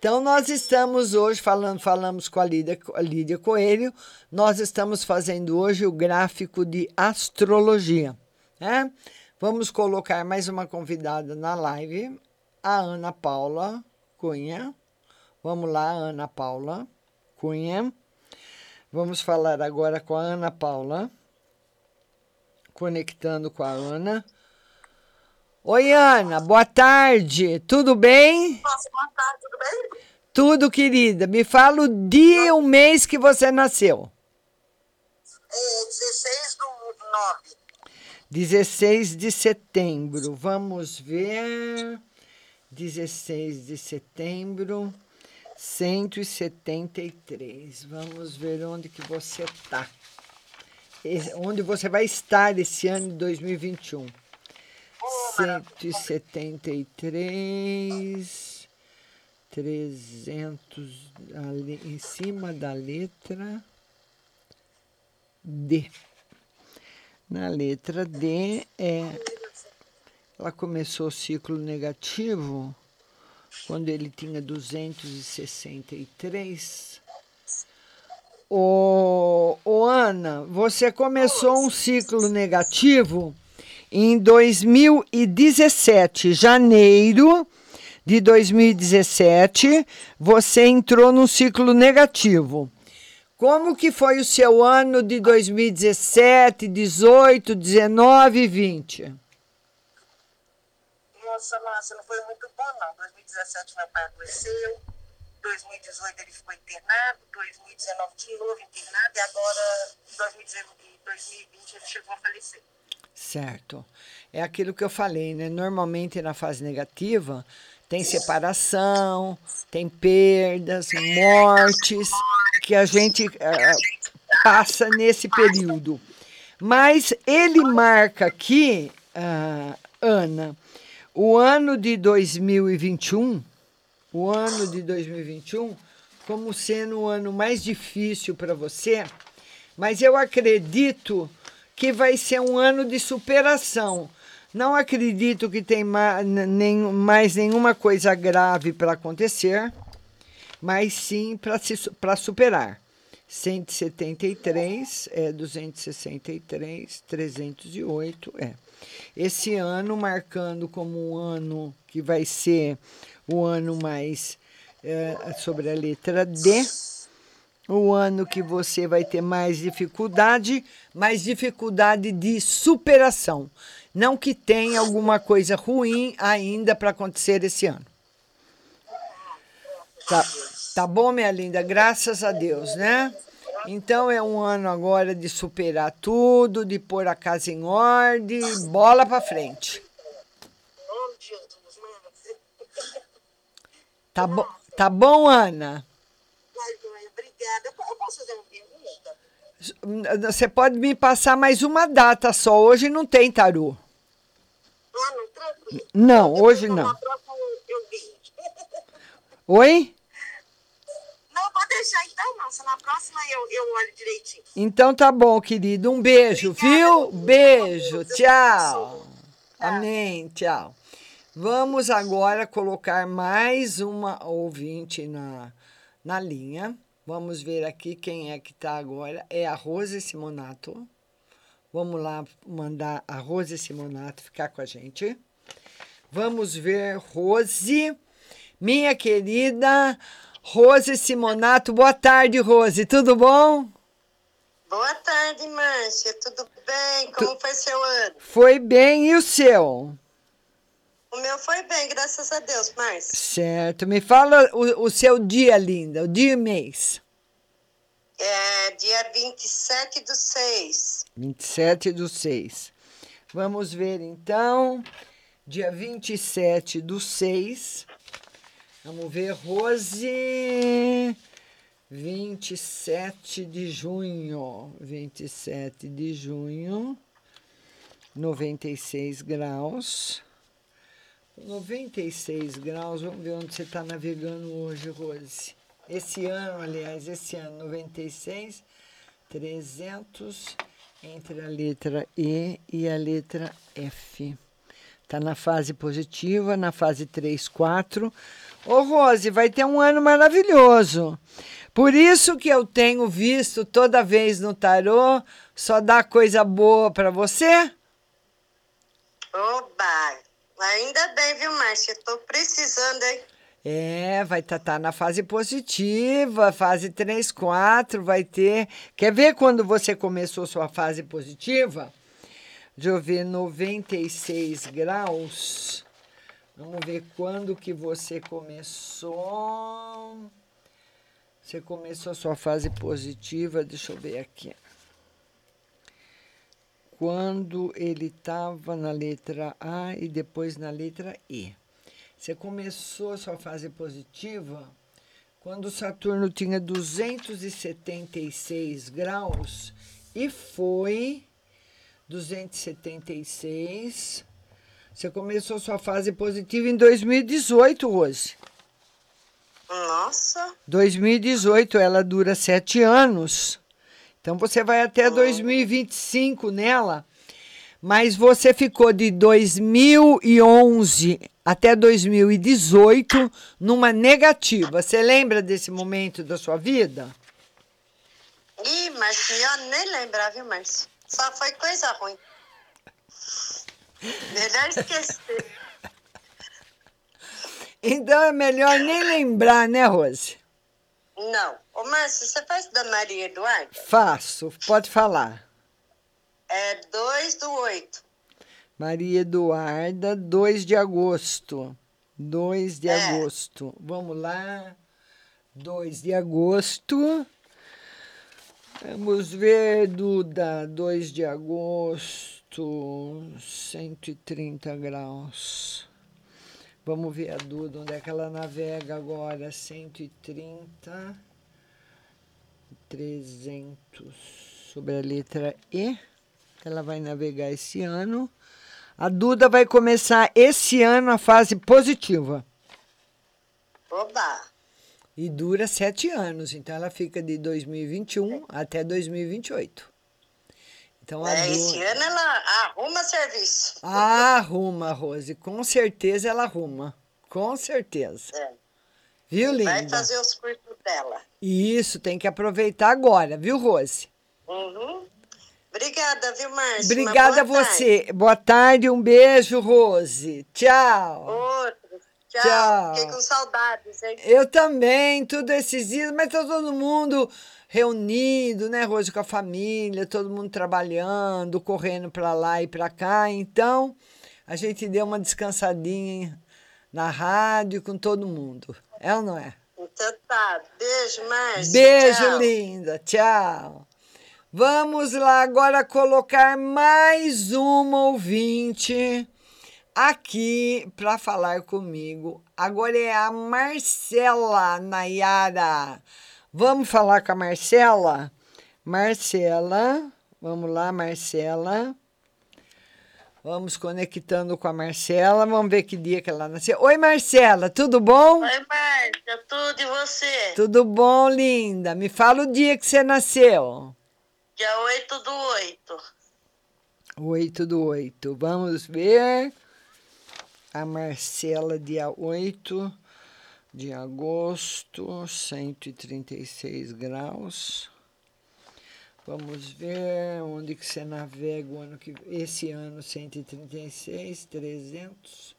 Então, nós estamos hoje falando, falamos com a Lídia, a Lídia Coelho, nós estamos fazendo hoje o gráfico de astrologia. Né? Vamos colocar mais uma convidada na live, a Ana Paula Cunha. Vamos lá, Ana Paula Cunha. Vamos falar agora com a Ana Paula, conectando com a Ana. Oi, Ana, boa tarde, tudo bem?
boa tarde, tudo bem?
Tudo, querida. Me fala o dia e o mês que você nasceu.
É 16 do 9.
16 de setembro. Vamos ver. 16 de setembro, 173. Vamos ver onde que você está. Onde você vai estar esse ano de 2021. 173, 300, ali, em cima da letra D. Na letra D, é, ela começou o ciclo negativo quando ele tinha 263. Ô, ô Ana, você começou um ciclo negativo Em 2017, janeiro de 2017, você entrou num ciclo negativo. Como que foi o seu ano de 2017, 18, 19 e 20?
Nossa, Márcia, não foi muito bom, não. 2017 meu pai adoeceu, 2018 ele ficou internado, 2019 de novo internado, e agora, em 2020, ele chegou a falecer.
Certo. É aquilo que eu falei, né? Normalmente na fase negativa tem separação, tem perdas, mortes, que a gente eh, passa nesse período. Mas ele marca aqui, ah, Ana, o ano de 2021, o ano de 2021, como sendo o ano mais difícil para você, mas eu acredito que vai ser um ano de superação. Não acredito que tem mais nenhuma coisa grave para acontecer, mas sim para superar. 173 é 263, 308 é. Esse ano marcando como um ano que vai ser o ano mais é, sobre a letra D, o ano que você vai ter mais dificuldade, mais dificuldade de superação. Não que tenha alguma coisa ruim ainda para acontecer esse ano. Tá, tá bom, minha linda? Graças a Deus, né? Então é um ano agora de superar tudo, de pôr a casa em ordem, bola para frente. Tá, bo tá bom, Ana?
Obrigada. Eu posso fazer uma pergunta?
Você pode me passar mais uma data só. Hoje não tem tarô.
Ah, não, tranquilo.
Não, hoje não.
Próxima eu vi.
Oi?
Não, pode deixar então, não. Se na próxima eu, eu olho direitinho.
Então tá bom, querido. Um beijo, viu? Beijo. Tchau. Amém. Tchau. Vamos agora colocar mais uma ouvinte na, na linha. Vamos ver aqui quem é que está agora. É a Rose Simonato. Vamos lá mandar a Rose Simonato ficar com a gente. Vamos ver, Rose, minha querida Rose Simonato. Boa tarde, Rose. Tudo bom?
Boa tarde, Márcia. Tudo bem? Como tu... foi seu ano?
Foi bem. E o seu?
O meu foi bem, graças a Deus, Márcia.
Certo. Me fala o, o seu dia, linda, o dia e mês.
É dia 27 do 6.
27 do 6. Vamos ver então. Dia 27 do 6. Vamos ver, Rose. 27 de junho. 27 de junho. 96 graus. 96 graus. Vamos ver onde você está navegando hoje, Rose. Esse ano, aliás, esse ano, 96, 300 entre a letra E e a letra F. Está na fase positiva, na fase 3, 4. Ô, Rose, vai ter um ano maravilhoso. Por isso que eu tenho visto toda vez no tarô, só dá coisa boa para você?
Oba! Ainda bem, viu, Márcia? Estou precisando, hein?
É, vai estar tá, tá na fase positiva, fase 3, 4, vai ter. Quer ver quando você começou sua fase positiva? Deixa eu ver, 96 graus. Vamos ver quando que você começou. Você começou a sua fase positiva, deixa eu ver aqui. Quando ele estava na letra A e depois na letra E. Você começou a sua fase positiva quando Saturno tinha 276 graus e foi 276. Você começou a sua fase positiva em 2018, Rose.
Nossa!
2018, ela dura sete anos. Então você vai até 2025 nela. Mas você ficou de 2011 até 2018 numa negativa. Você lembra desse momento da sua vida?
Ih, mas eu nem lembrar, viu, Márcio? Só foi coisa ruim. Melhor esquecer.
Então é melhor nem lembrar, né, Rose?
Não. Ô, Márcio, você faz da Maria Eduarda?
Faço, pode falar.
É 2 do 8.
Maria Eduarda, 2 de agosto. 2 de
É.
agosto. Vamos lá. 2 de agosto. Vamos ver, Duda. 2 de agosto. 130 graus. Vamos ver a Duda, onde é que ela navega agora? 130. 300 sobre a letra E. Ela vai navegar esse ano. A Duda vai começar esse ano a fase positiva.
Oba!
E dura sete anos. Então ela fica de 2021 até 2028. Então a
É,
Duda.
esse ano ela arruma serviço.
Arruma, Rose. Com certeza ela arruma. Com certeza.
É.
Viu, linda?
Vai fazer os cursos dela.
Isso, tem que aproveitar agora, viu, Rose?
Uhum. Obrigada, viu, Márcia?
Obrigada a você. Boa tarde, um beijo, Rose. Tchau.
Outro. Tchau.
Tchau.
Fiquei com saudades, hein?
Eu também, tudo esses dias, mas tá todo mundo reunido, né, Rose, com a família, todo mundo trabalhando, correndo para lá e para cá. Então, a gente deu uma descansadinha na rádio com todo mundo. É ou não é?
Então tá. Beijo, Márcia.
Beijo,
Tchau.
linda. Tchau. Vamos lá agora colocar mais uma ouvinte aqui para falar comigo. Agora é a Marcela Nayara. Vamos falar com a Marcela? Marcela, vamos lá, Marcela. Vamos conectando com a Marcela. Vamos ver que dia que ela nasceu. Oi, Marcela, tudo bom?
Oi, Márcia. Tudo e você?
Tudo bom, linda? Me fala o dia que você nasceu.
Dia 8 do 8.
8 do 8. Vamos ver. A Marcela, dia 8 de agosto, 136 graus. Vamos ver onde que você navega o ano que esse ano 136, 300.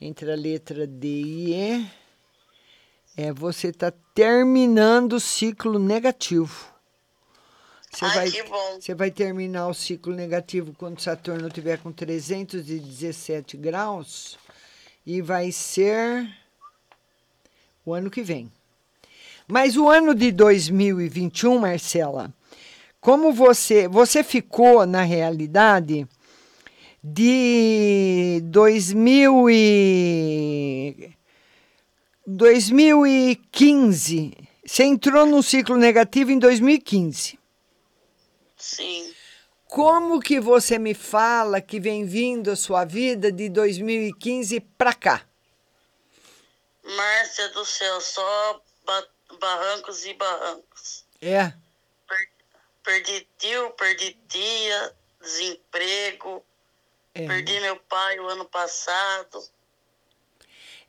Entre a letra D e E. É, você está terminando o ciclo negativo. Você
Ai,
vai,
que bom.
Você vai terminar o ciclo negativo quando Saturno estiver com 317 graus e vai ser o ano que vem. Mas o ano de 2021, Marcela, como você, você ficou na realidade de 2000 e 2015. Você entrou no ciclo negativo em 2015.
Sim.
Como que você me fala que vem vindo a sua vida de 2015 para cá?
Márcia do céu, só ba- barrancos e barrancos.
É,
Perdi tio, perdi tia, desemprego,
É.
perdi meu pai o ano passado.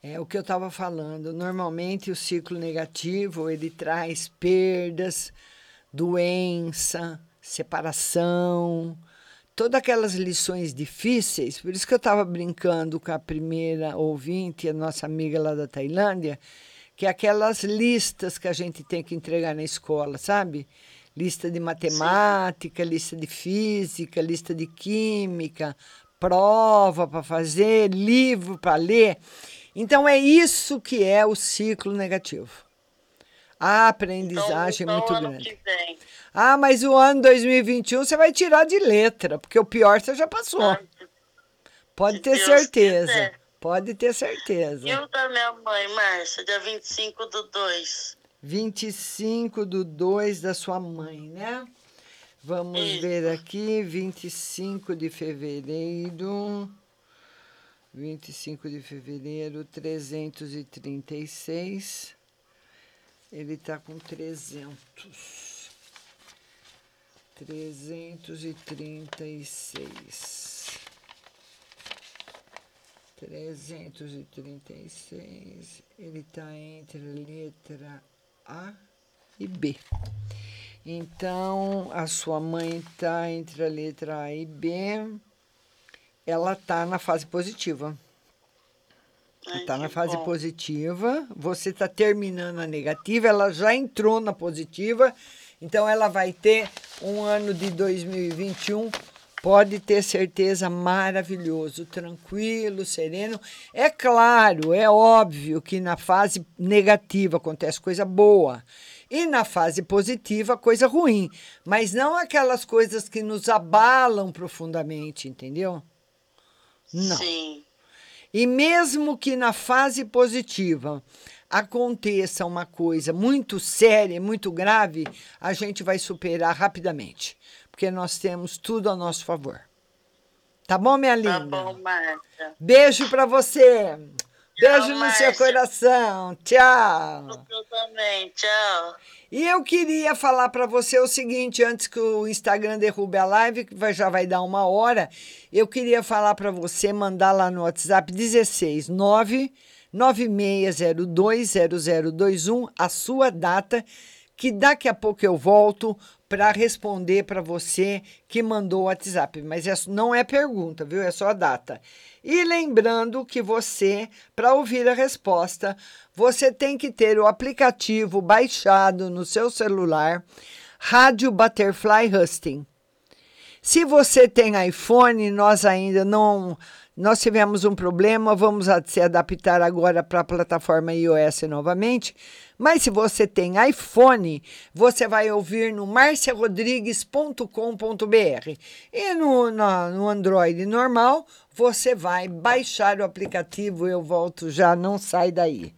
é o que eu estava falando. Normalmente o ciclo negativo ele traz perdas, doença, separação, todas aquelas lições difíceis. Por isso que eu estava brincando com a primeira ouvinte, a nossa amiga lá da Tailândia, que é aquelas listas que a gente tem que entregar na escola, sabe? Lista de matemática, lista de física, lista de química, prova para fazer, livro para ler. Então é isso que é o ciclo negativo. A aprendizagem é
então,
muito
ano
grande. Ah, mas o ano 2021 você vai tirar de letra, porque o pior você já passou. Pode ter certeza. Pode ter certeza.
E o da minha mãe, Márcia, dia 25 do 2.
25 do 2 da sua mãe, né? Vamos
Isso.
ver aqui, 25 de fevereiro. 25 de fevereiro, 336. Ele está com 300. 336. 336. Ele está entre a letra A e B. Então, a sua mãe está entre a letra A e B. ela tá na fase positiva. Está na fase
bom.
positiva, você está terminando a negativa, ela já entrou na positiva, então ela vai ter um ano de 2021, pode ter certeza, maravilhoso, tranquilo, sereno. É claro, é óbvio que na fase negativa acontece coisa boa. E na fase positiva, coisa ruim. Mas não aquelas coisas que nos abalam profundamente, entendeu? Não.
Sim.
E mesmo que na fase positiva aconteça uma coisa muito séria, muito grave, a gente vai superar rapidamente, porque nós temos tudo a nosso favor. Tá bom, minha linda?
Tá bom, Márcia.
Beijo pra você. Beijo no seu coração. Tchau.
Eu também, tchau.
E eu queria falar para você o seguinte, antes que o Instagram derrube a live, que já vai dar uma hora, eu queria falar para você mandar lá no WhatsApp 16 9 96020021 a sua data, que daqui a pouco eu volto para responder para você que mandou o WhatsApp. Mas isso não é pergunta, viu? É só a data. E lembrando que você, para ouvir a resposta, você tem que ter o aplicativo baixado no seu celular, Rádio Butterfly Husting. Se você tem iPhone, nós ainda não. Nós tivemos um problema, vamos se adaptar agora para a plataforma iOS novamente. Mas se você tem iPhone, você vai ouvir no marciarodrigues.com.br. E no, na- no Android normal, você vai baixar o aplicativo. Eu volto já, não sai daí.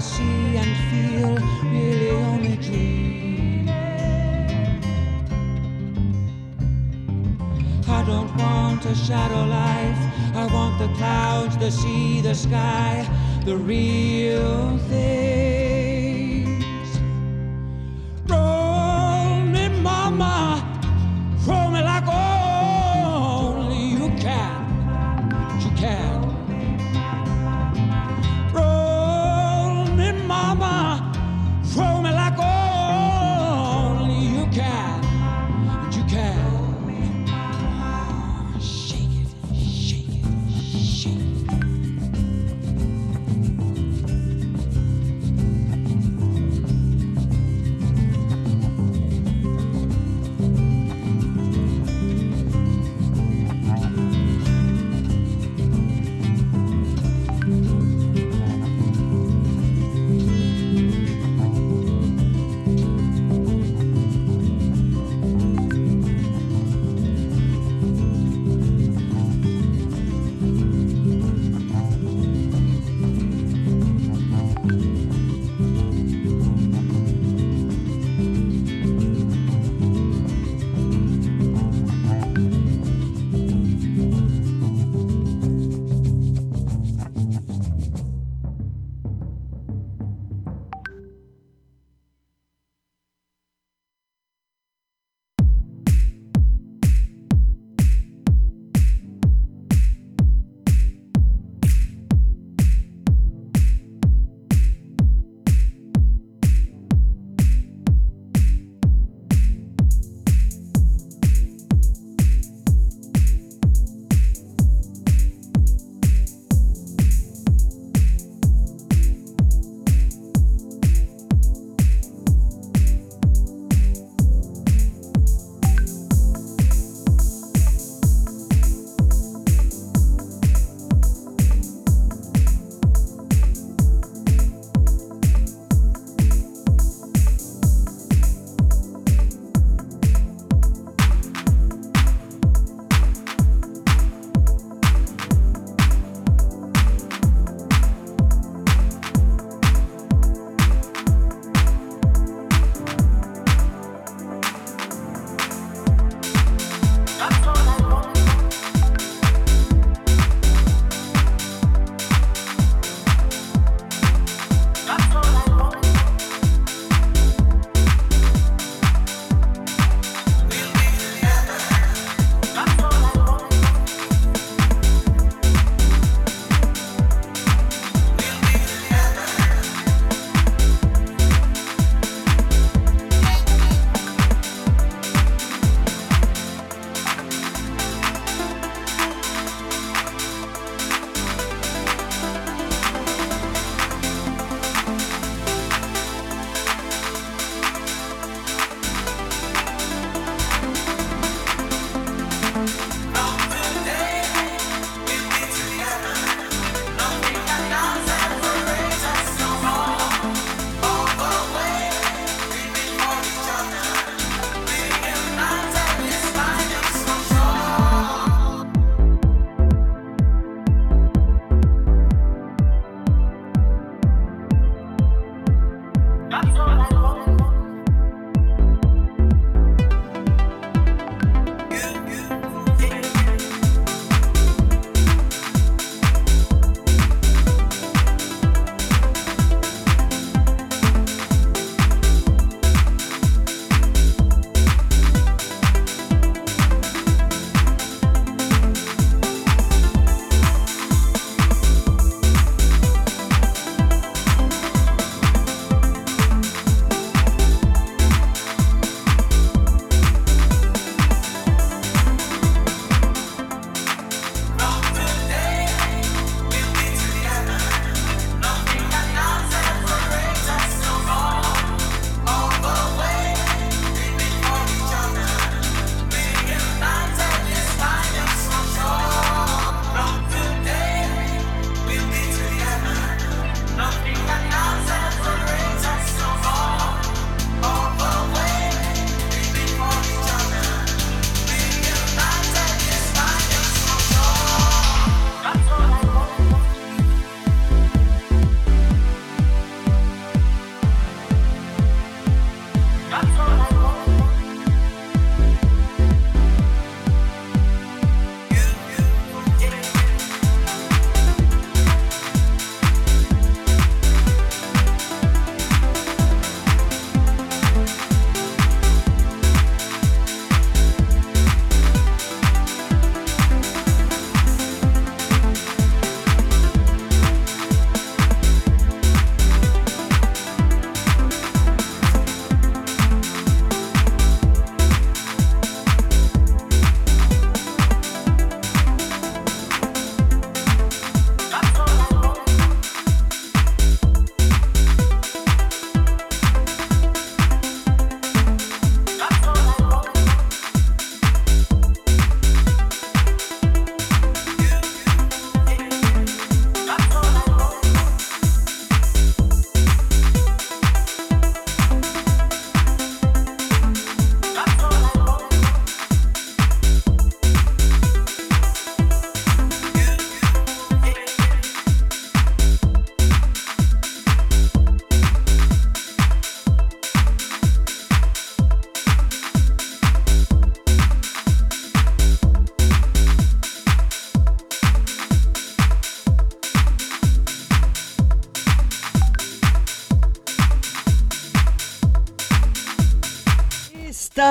I see and feel really only dream. I don't want a shadow life. I want the clouds, the sea, the sky, the real things.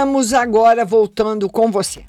Estamos agora voltando com você.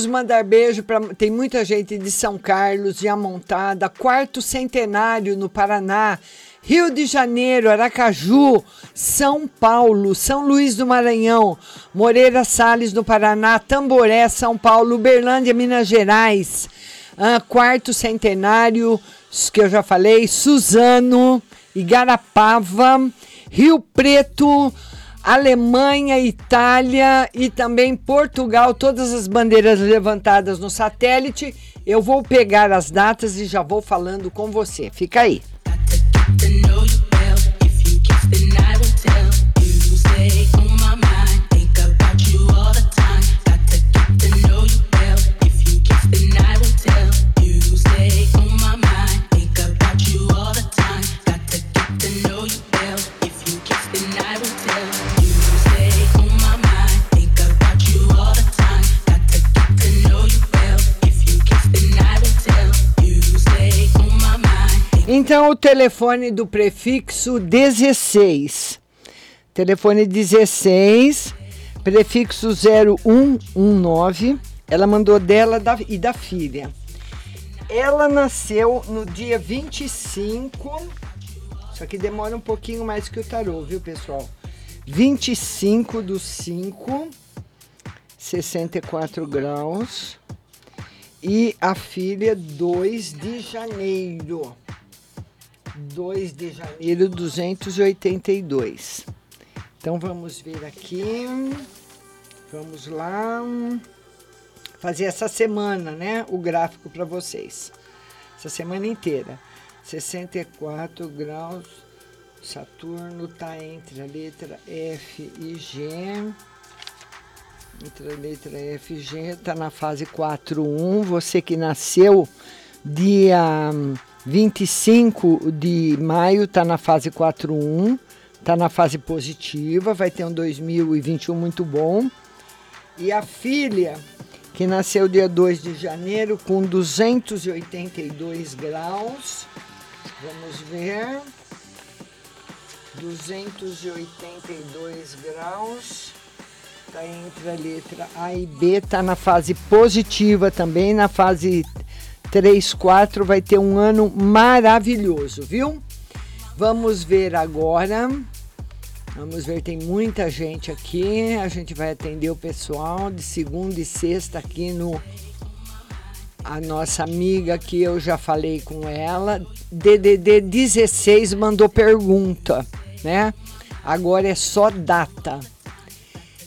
Vamos mandar beijo para. Tem muita gente de São Carlos, de Amontada, quarto centenário no Paraná, Rio de Janeiro, Aracaju, São Paulo, São Luís do Maranhão, Moreira Salles no Paraná, Tamboré, São Paulo, Uberlândia, Minas Gerais, quarto centenário, que eu já falei, Suzano, Igarapava, Rio Preto. Alemanha, Itália e também Portugal, todas as bandeiras levantadas no satélite. Eu vou pegar as datas e já vou falando com você. Fica aí. Então, o telefone do prefixo 16. Telefone 16, prefixo 0119. Ela mandou dela e da filha. Ela nasceu no dia 25. Isso aqui demora um pouquinho mais que o tarô, viu, pessoal? 25 do 5, 64 graus. E a filha 2 de janeiro. 2 de janeiro, 282. Então vamos ver aqui. Vamos lá. Fazer essa semana, né? O gráfico para vocês. Essa semana inteira. 64 graus. Saturno está entre a letra F e G. Entre a letra F e G, está na fase 4.1. Você que nasceu dia hum, 25 de maio, está na fase 4.1. Está na fase positiva, vai ter um 2021 muito bom. E a filha, que nasceu dia 2 de janeiro, com 282 graus. Vamos ver. 282 graus. Está entre a letra A e B, está na fase positiva também, na fase 3, 4, vai ter um ano maravilhoso, viu? Vamos ver agora. Vamos ver, tem muita gente aqui. A gente vai atender o pessoal de segunda e sexta aqui no. A nossa amiga que eu já falei com ela, DDD 16 mandou pergunta, né? Agora é só data.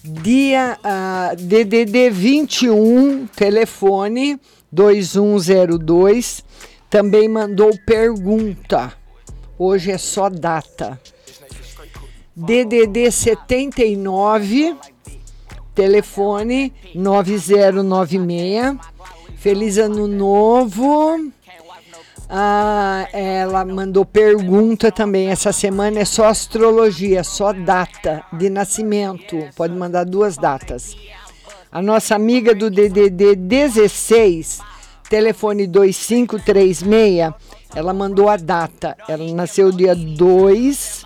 Dia ah, DDD 21, telefone 2102, também mandou pergunta. Hoje é só data. DDD 79, telefone 9096. Feliz ano novo. Ah, ela mandou pergunta também. Essa semana é só astrologia, só data de nascimento. Pode mandar duas datas. A nossa amiga do DDD 16, telefone 2536, ela mandou a data. Ela nasceu dia 2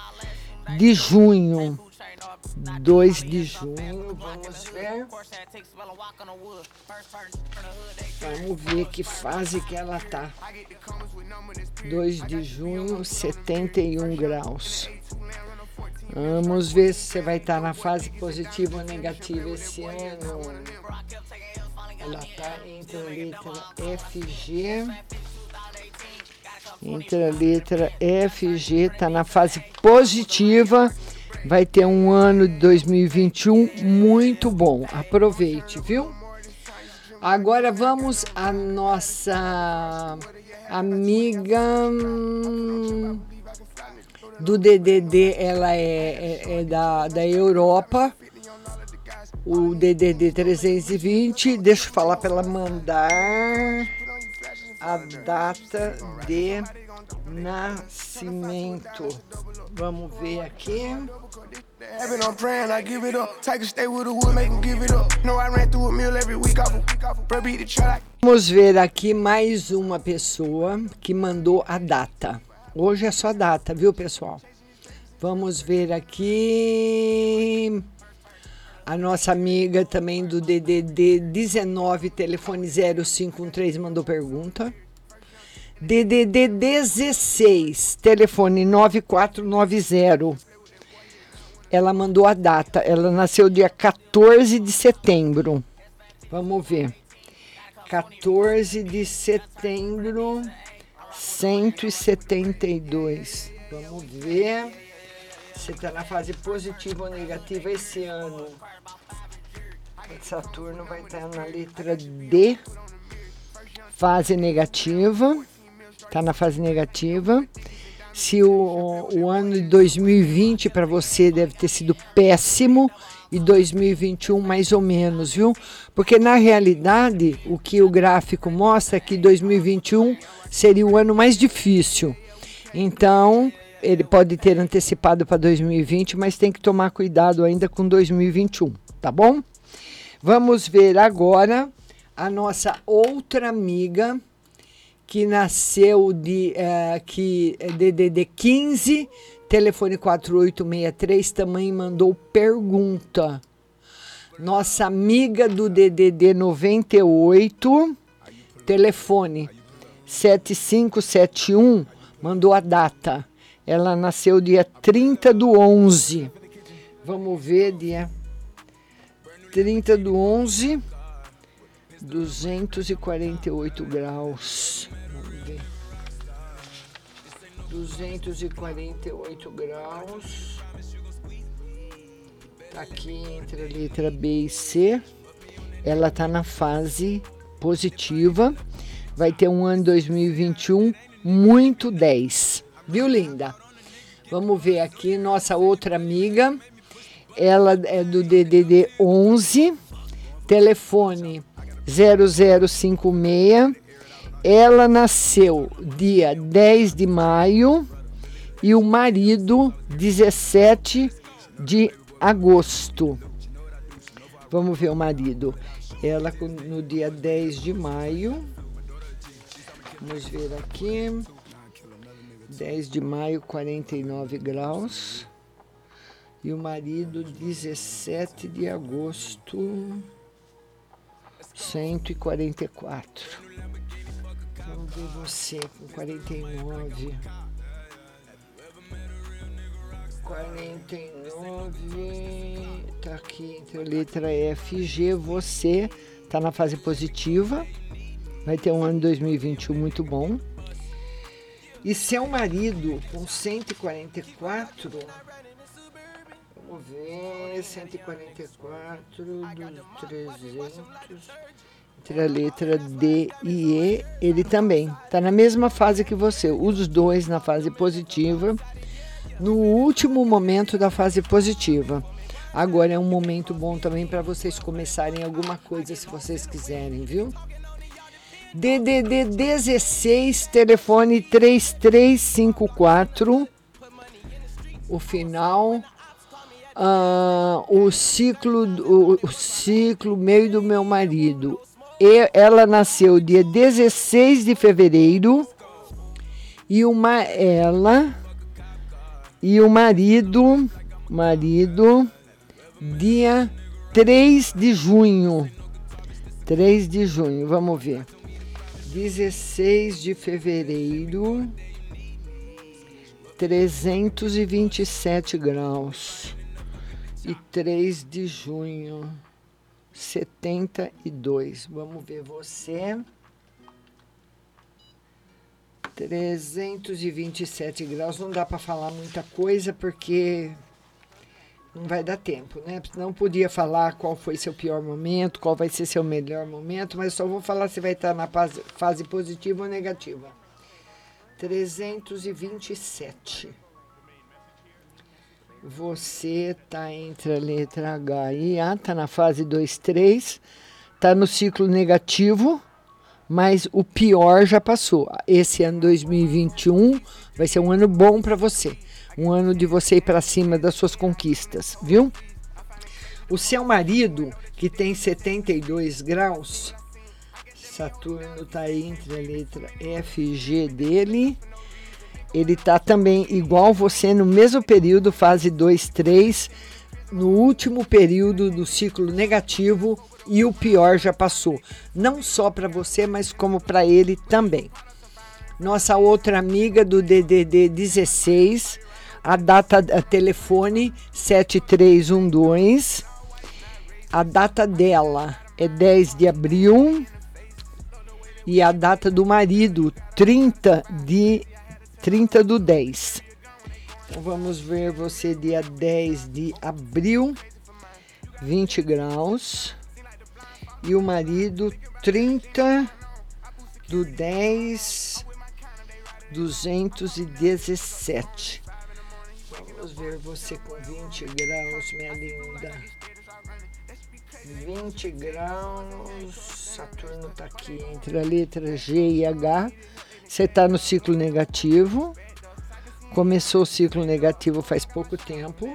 de junho. 2 de junho, vamos ver. Vamos ver que fase que ela tá. 2 de junho, 71 graus. Vamos ver se você vai estar na fase positiva ou negativa esse ano. Ela está entre a letra FG. Entre a letra FG, está na fase positiva. Vai ter um ano de 2021 muito bom. Aproveite, viu? Agora vamos à nossa amiga hum, do DDD, ela é, é, é da, da Europa. O DDD 320, deixa eu falar para ela mandar a data de nascimento. Vamos ver aqui.
Having on praying, I give it up. Take a stay with the wood, make 'em give it up. No, I ran through a meal every week off. Bro, beat the truck.
Vamos ver aqui mais uma pessoa que mandou a data. Hoje é só data, viu, pessoal? Vamos ver aqui. A nossa amiga também do DDD 19, telefone 0513, mandou pergunta. DDD 16, telefone 9490. Ela mandou a data. Ela nasceu dia 14 de setembro. Vamos ver. 14 de setembro, 172. Vamos ver se está na fase positiva ou negativa esse ano. Saturno vai estar na letra D, fase negativa. Está na fase negativa. Se o, o ano de 2020 para você deve ter sido péssimo e 2021 mais ou menos, viu? Porque na realidade o que o gráfico mostra é que 2021 seria o ano mais difícil. Então, ele pode ter antecipado para 2020, mas tem que tomar cuidado ainda com 2021, tá bom? Vamos ver agora a nossa outra amiga que nasceu de uh, que é DDD 15, telefone 4863, também mandou pergunta. Nossa amiga do DDD 98, telefone 7571, mandou a data. Ela nasceu dia 30 do 11. Vamos ver, dia 30 do 11, 248 graus. Vamos ver. 248 graus. Tá aqui entre a letra B e C. Ela tá na fase positiva. Vai ter um ano 2021 muito 10. Viu, linda? Vamos ver aqui nossa outra amiga. Ela é do DDD 11, telefone 0056. Ela nasceu dia 10 de maio e o marido 17 de agosto. Vamos ver o marido. Ela no dia 10 de maio. Vamos ver aqui. 10 de maio, 49 graus. E o marido, 17 de agosto, 144. Vamos ver você com 49. 49. Tá aqui entre a letra F, G. Você tá na fase positiva. Vai ter um ano 2021 muito bom. E seu marido com 144, vamos ver, 144 dos 300, entre a letra D e E, ele também está na mesma fase que você, os dois na fase positiva, no último momento da fase positiva. Agora é um momento bom também para vocês começarem alguma coisa se vocês quiserem, viu? DDD 16, telefone 3354. O final. Uh, o ciclo o, o, ciclo meio do meu marido. E, ela nasceu dia 16 de fevereiro e uma ela e o marido marido dia 3 de junho. 3 de junho, vamos ver. 16 de fevereiro, 327 graus. E 3 de junho, 72. Vamos ver você. 327 graus. Não dá para falar muita coisa porque não vai dar tempo, né? Não podia falar qual foi seu pior momento, qual vai ser seu melhor momento, mas só vou falar se vai estar na fase, positiva ou negativa. 327. Você tá entre a letra H e A, tá na fase 2, 3, tá no ciclo negativo, mas o pior já passou. Esse ano 2021 vai ser um ano bom para você, um ano de você ir para cima das suas conquistas, viu? O seu marido, que tem 72 graus, Saturno está entre a letra F e G dele. Ele está também igual você no mesmo período, fase 2, 3, no último período do ciclo negativo e o pior já passou. Não só para você, mas como para ele também. Nossa outra amiga do DDD 16, a data a telefone 7312. A data dela é 10 de abril e a data do marido 30 de 30 do 10. Então vamos ver você dia 10 de abril, 20 graus. E o marido 30 do 10 217. Vamos ver você com 20 graus, minha linda. 20 graus. Saturno está aqui entre a letra G e H. Você está no ciclo negativo. Começou o ciclo negativo faz pouco tempo.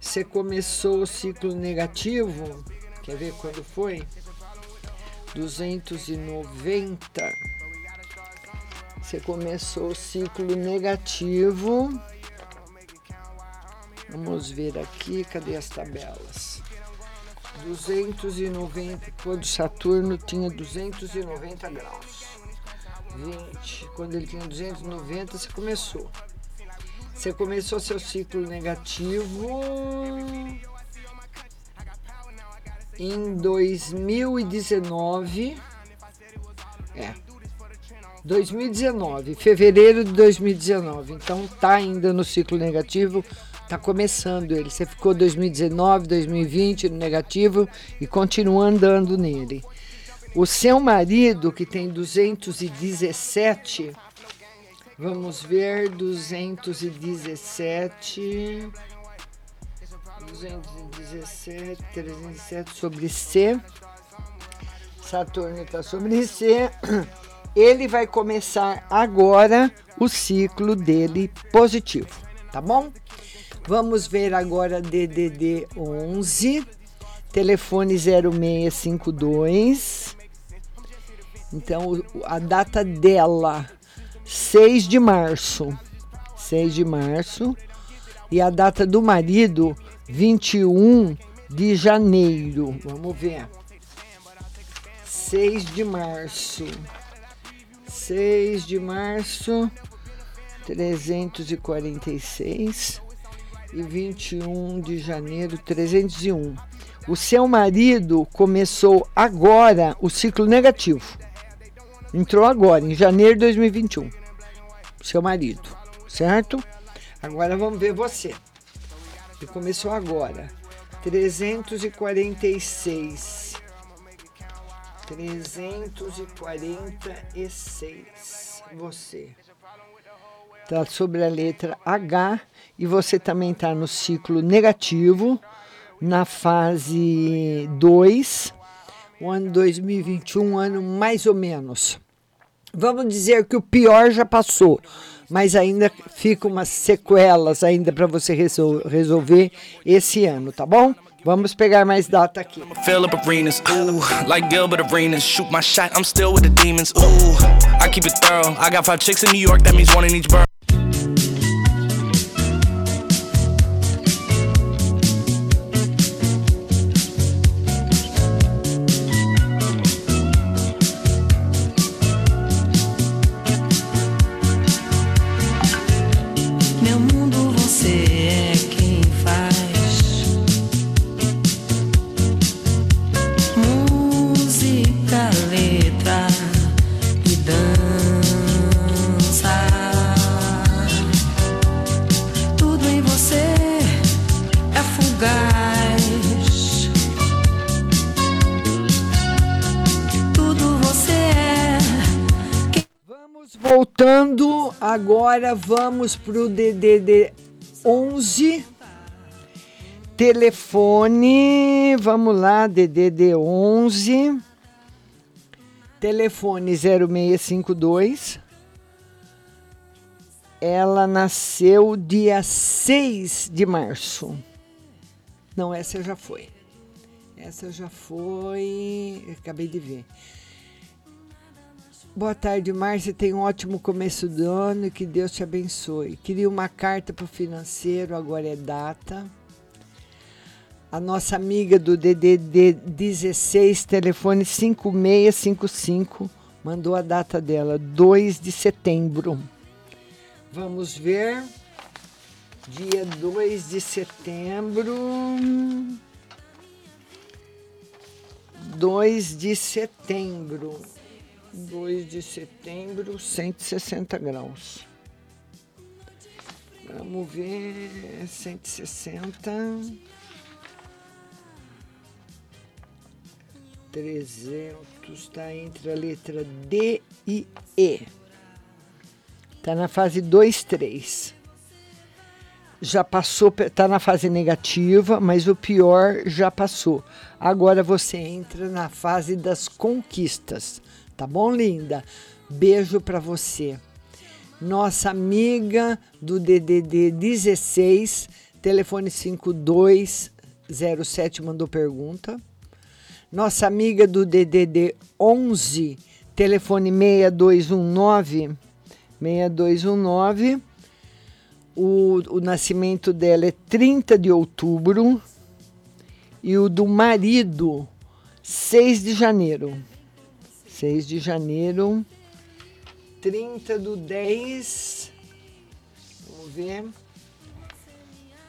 Você começou o ciclo negativo. Quer ver quando foi? 290. Você começou o ciclo negativo. Vamos ver aqui, cadê as tabelas? 290, quando Saturno tinha 290 graus. 20, quando ele tinha 290, você começou. Você começou seu ciclo negativo em 2019. É. 2019, fevereiro de 2019. Então tá ainda no ciclo negativo Tá começando ele. Você ficou 2019, 2020 no negativo e continua andando nele. O seu marido, que tem 217, vamos ver, 217, 217, 307 sobre C. Saturno está sobre C. Ele vai começar agora o ciclo dele positivo, tá bom? Vamos ver agora DDD 11, telefone 0652. Então, a data dela, 6 de março. 6 de março. E a data do marido, 21 de janeiro. Vamos ver. 6 de março. 6 de março, 346 e 21 de janeiro 301. O seu marido começou agora o ciclo negativo. Entrou agora, em janeiro de 2021. Seu marido, certo? Agora vamos ver você. Começou agora. 346. 346. Você. Tá sobre a letra H e você também está no ciclo negativo, na fase 2, o ano 2021, um ano mais ou menos. Vamos dizer que o pior já passou, mas ainda ficam umas sequelas ainda para você resol resolver esse ano, tá bom? Vamos pegar mais data aqui.
Up arenas, ooh, like Gilbert Arenas. Shoot my shot, I'm still with the demons, ooh. I keep it thorough. I got five chicks in New York, that means one in each.
Agora vamos pro DDD 11. Telefone, vamos lá, DDD 11. Telefone 0652. Ela nasceu dia 6 de março. Não, essa já foi. Essa já foi. Acabei de ver. Boa tarde, Márcia. Tem um ótimo começo do ano e que Deus te abençoe. Queria uma carta para o financeiro, agora é data. A nossa amiga do DDD 16, telefone 5655, mandou a data dela, 2 de setembro. Vamos ver. Dia 2 de setembro. 2 de setembro. 2 de setembro, 160 graus. Vamos ver, 160. 300 está entre a letra D e E. Está na fase 2, 3. Já passou, está na fase negativa, mas o pior já passou. Agora você entra na fase das conquistas. Tá bom, linda? Beijo para você. Nossa amiga do DDD 16, telefone 5207 mandou pergunta. Nossa amiga do DDD 11, telefone 6219 6219. O, o nascimento dela é 30 de outubro e o do marido 6 de janeiro. 6 de janeiro, 30 do 10. Vamos ver.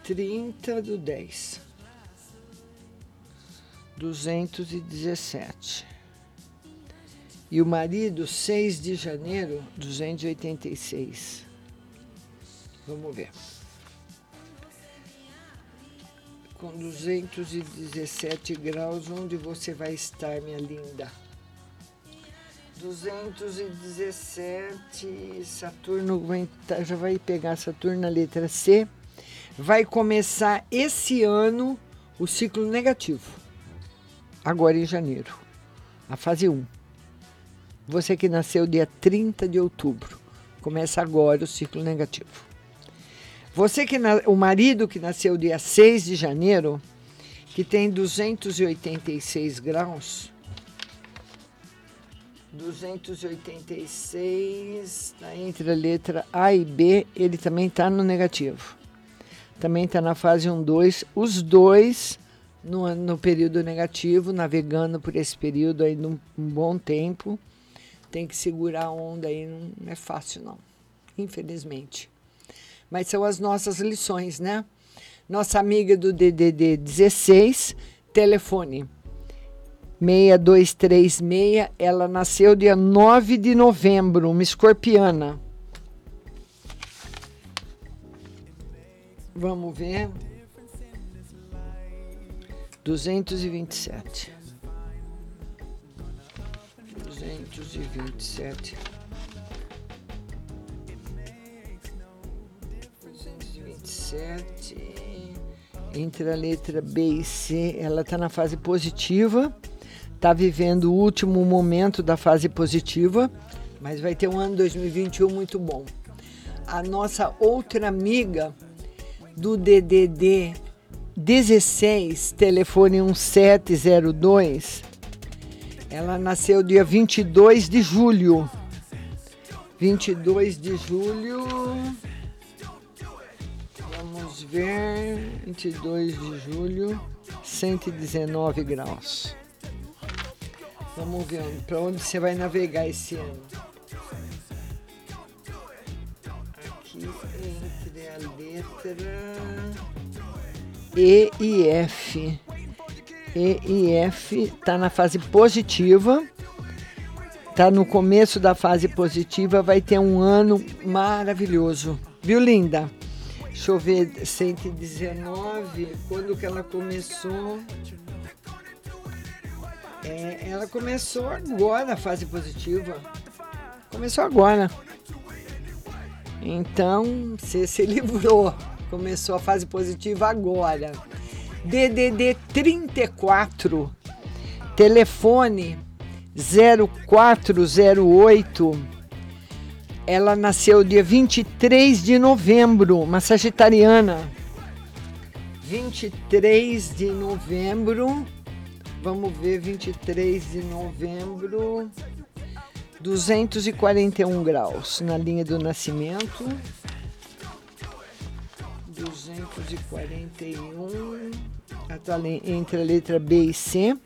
30 do 10. 217. E o marido, 6 de janeiro, 286. Vamos ver. Com 217 graus, onde você vai estar, minha linda? 217, Saturno já vai pegar Saturno na letra C. Vai começar esse ano o ciclo negativo. Agora em janeiro. A fase 1. Você que nasceu dia 30 de outubro. Começa agora o ciclo negativo. Você que o marido que nasceu dia 6 de janeiro, que tem 286 graus, 286, está entre a letra A e B, ele também está no negativo. Também está na fase 1, 2. Os dois no, no período negativo, navegando por esse período aí num um bom tempo. Tem que segurar a onda aí, não é fácil não, infelizmente. Mas são as nossas lições, né? Nossa amiga do DDD 16, telefone 6236, ela nasceu dia 9 de novembro, uma escorpiana. Vamos ver. 227. 227. 227. Entre a letra B e C, ela está na fase positiva. Está vivendo o último momento da fase positiva, mas vai ter um ano 2021 muito bom. A nossa outra amiga do DDD 16, telefone 1702. Ela nasceu dia 22 de julho. 22 de julho. Vamos ver. 22 de julho, 119 graus. Vamos ver para onde você vai navegar esse ano. Aqui entre a letra e e F. E e F está na fase positiva. Está no começo da fase positiva, vai ter um ano maravilhoso. Viu, linda? Deixa eu ver, 119, quando que ela começou? É, ela começou agora a fase positiva. Começou agora. Então, você se livrou. Começou a fase positiva agora. DDD 34, telefone 0408. Ela nasceu dia 23 de novembro, uma sagitariana. 23 de novembro. Vamos ver, 23 de novembro. 241 graus na linha do nascimento. 241. Ela tá entre a letra B e C.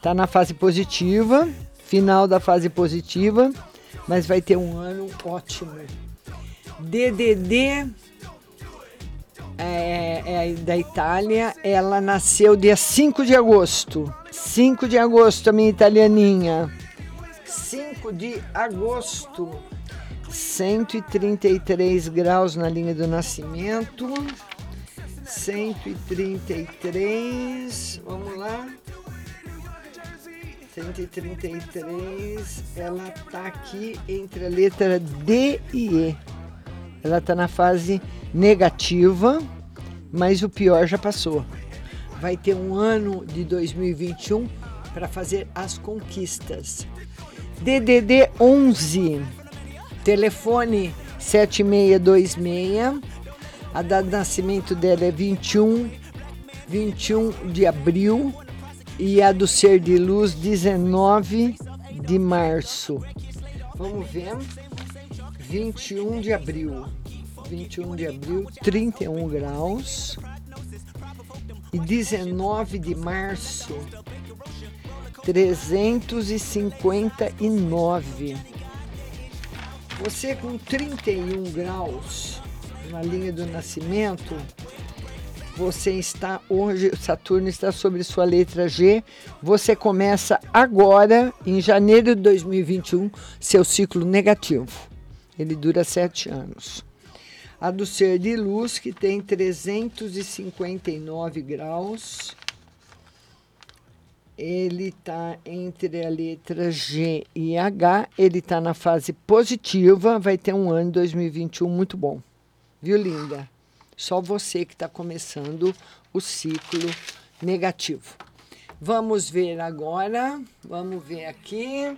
Tá na fase positiva, final da fase positiva, mas vai ter um ano ótimo. DDD é, é da Itália, ela nasceu dia 5 de agosto. 5 de agosto, a minha italianinha. 5 de agosto. 133 graus na linha do nascimento. 133. Vamos lá. 133. Ela tá aqui entre a letra D e E. Ela tá na fase negativa, mas o pior já passou. Vai ter um ano de 2021 para fazer as conquistas. DDD 11, telefone 7626. A data de nascimento dela é 21, 21 de abril e a do ser de luz 19 de março. Vamos ver. 21 de abril. 21 de abril, 31 graus. E 19 de março, 359. Você com 31 graus na linha do nascimento, você está hoje, Saturno está sobre sua letra G. Você começa agora, em janeiro de 2021, seu ciclo negativo. Ele dura sete anos. A do ser de luz, que tem 359 graus. Ele está entre a letra G e H. Ele está na fase positiva. Vai ter um ano 2021 muito bom. Viu, linda? Só você que está começando o ciclo negativo. Vamos ver agora. Vamos ver aqui.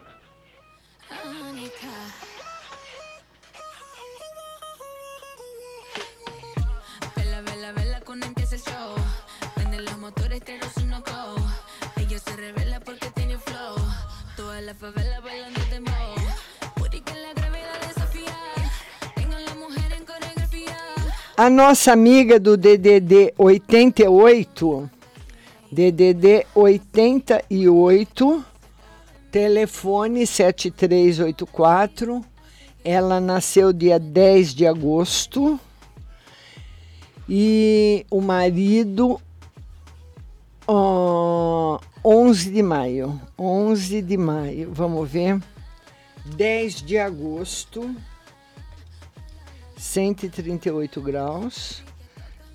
Tengo la mujer en coreografía.
A nossa amiga do DDD 88, DDD 88, telefone 7384. Ela nasceu dia 10 de agosto. E o marido, ó, 11 de maio. 11 de maio, vamos ver. 10 de agosto. 138 graus.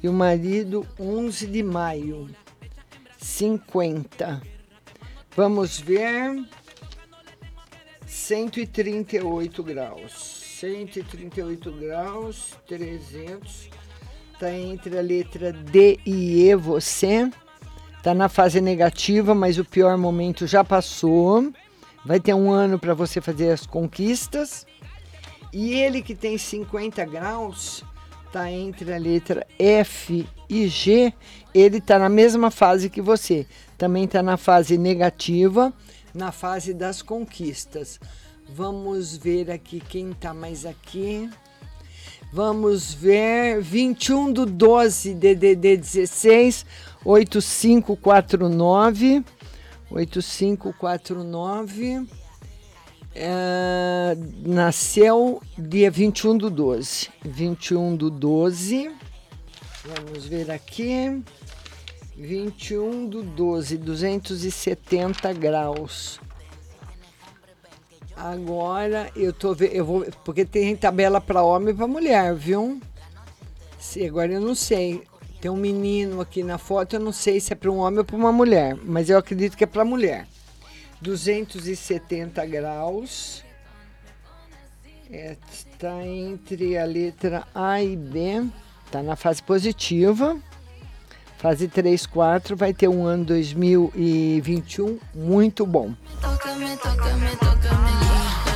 E o marido, 11 de maio, 50. Vamos ver. 138 graus. 138 graus, 300. Está entre a letra D e E, você. Está na fase negativa, mas o pior momento já passou. Vai ter um ano para você fazer as conquistas. E ele que tem 50 graus, está entre a letra F e G, ele está na mesma fase que você. Também está na fase negativa, na fase das conquistas. Vamos ver aqui quem está mais aqui. Vamos ver 21 do 12 DDD 16 8549 8549 é, nasceu dia 21 do 12. 21 do 12. Vamos ver aqui. 21 do 12, 270 graus. Agora eu tô eu vou, porque tem tabela para homem e para mulher, viu? Se, agora eu não sei. Tem um menino aqui na foto, eu não sei se é para um homem ou para uma mulher, mas eu acredito que é para mulher. 270 graus. Está entre a letra A e B. Está na fase positiva. Fase 3, 4. Vai ter um ano 2021 muito bom.
Toca, me, toca, me, toca, me.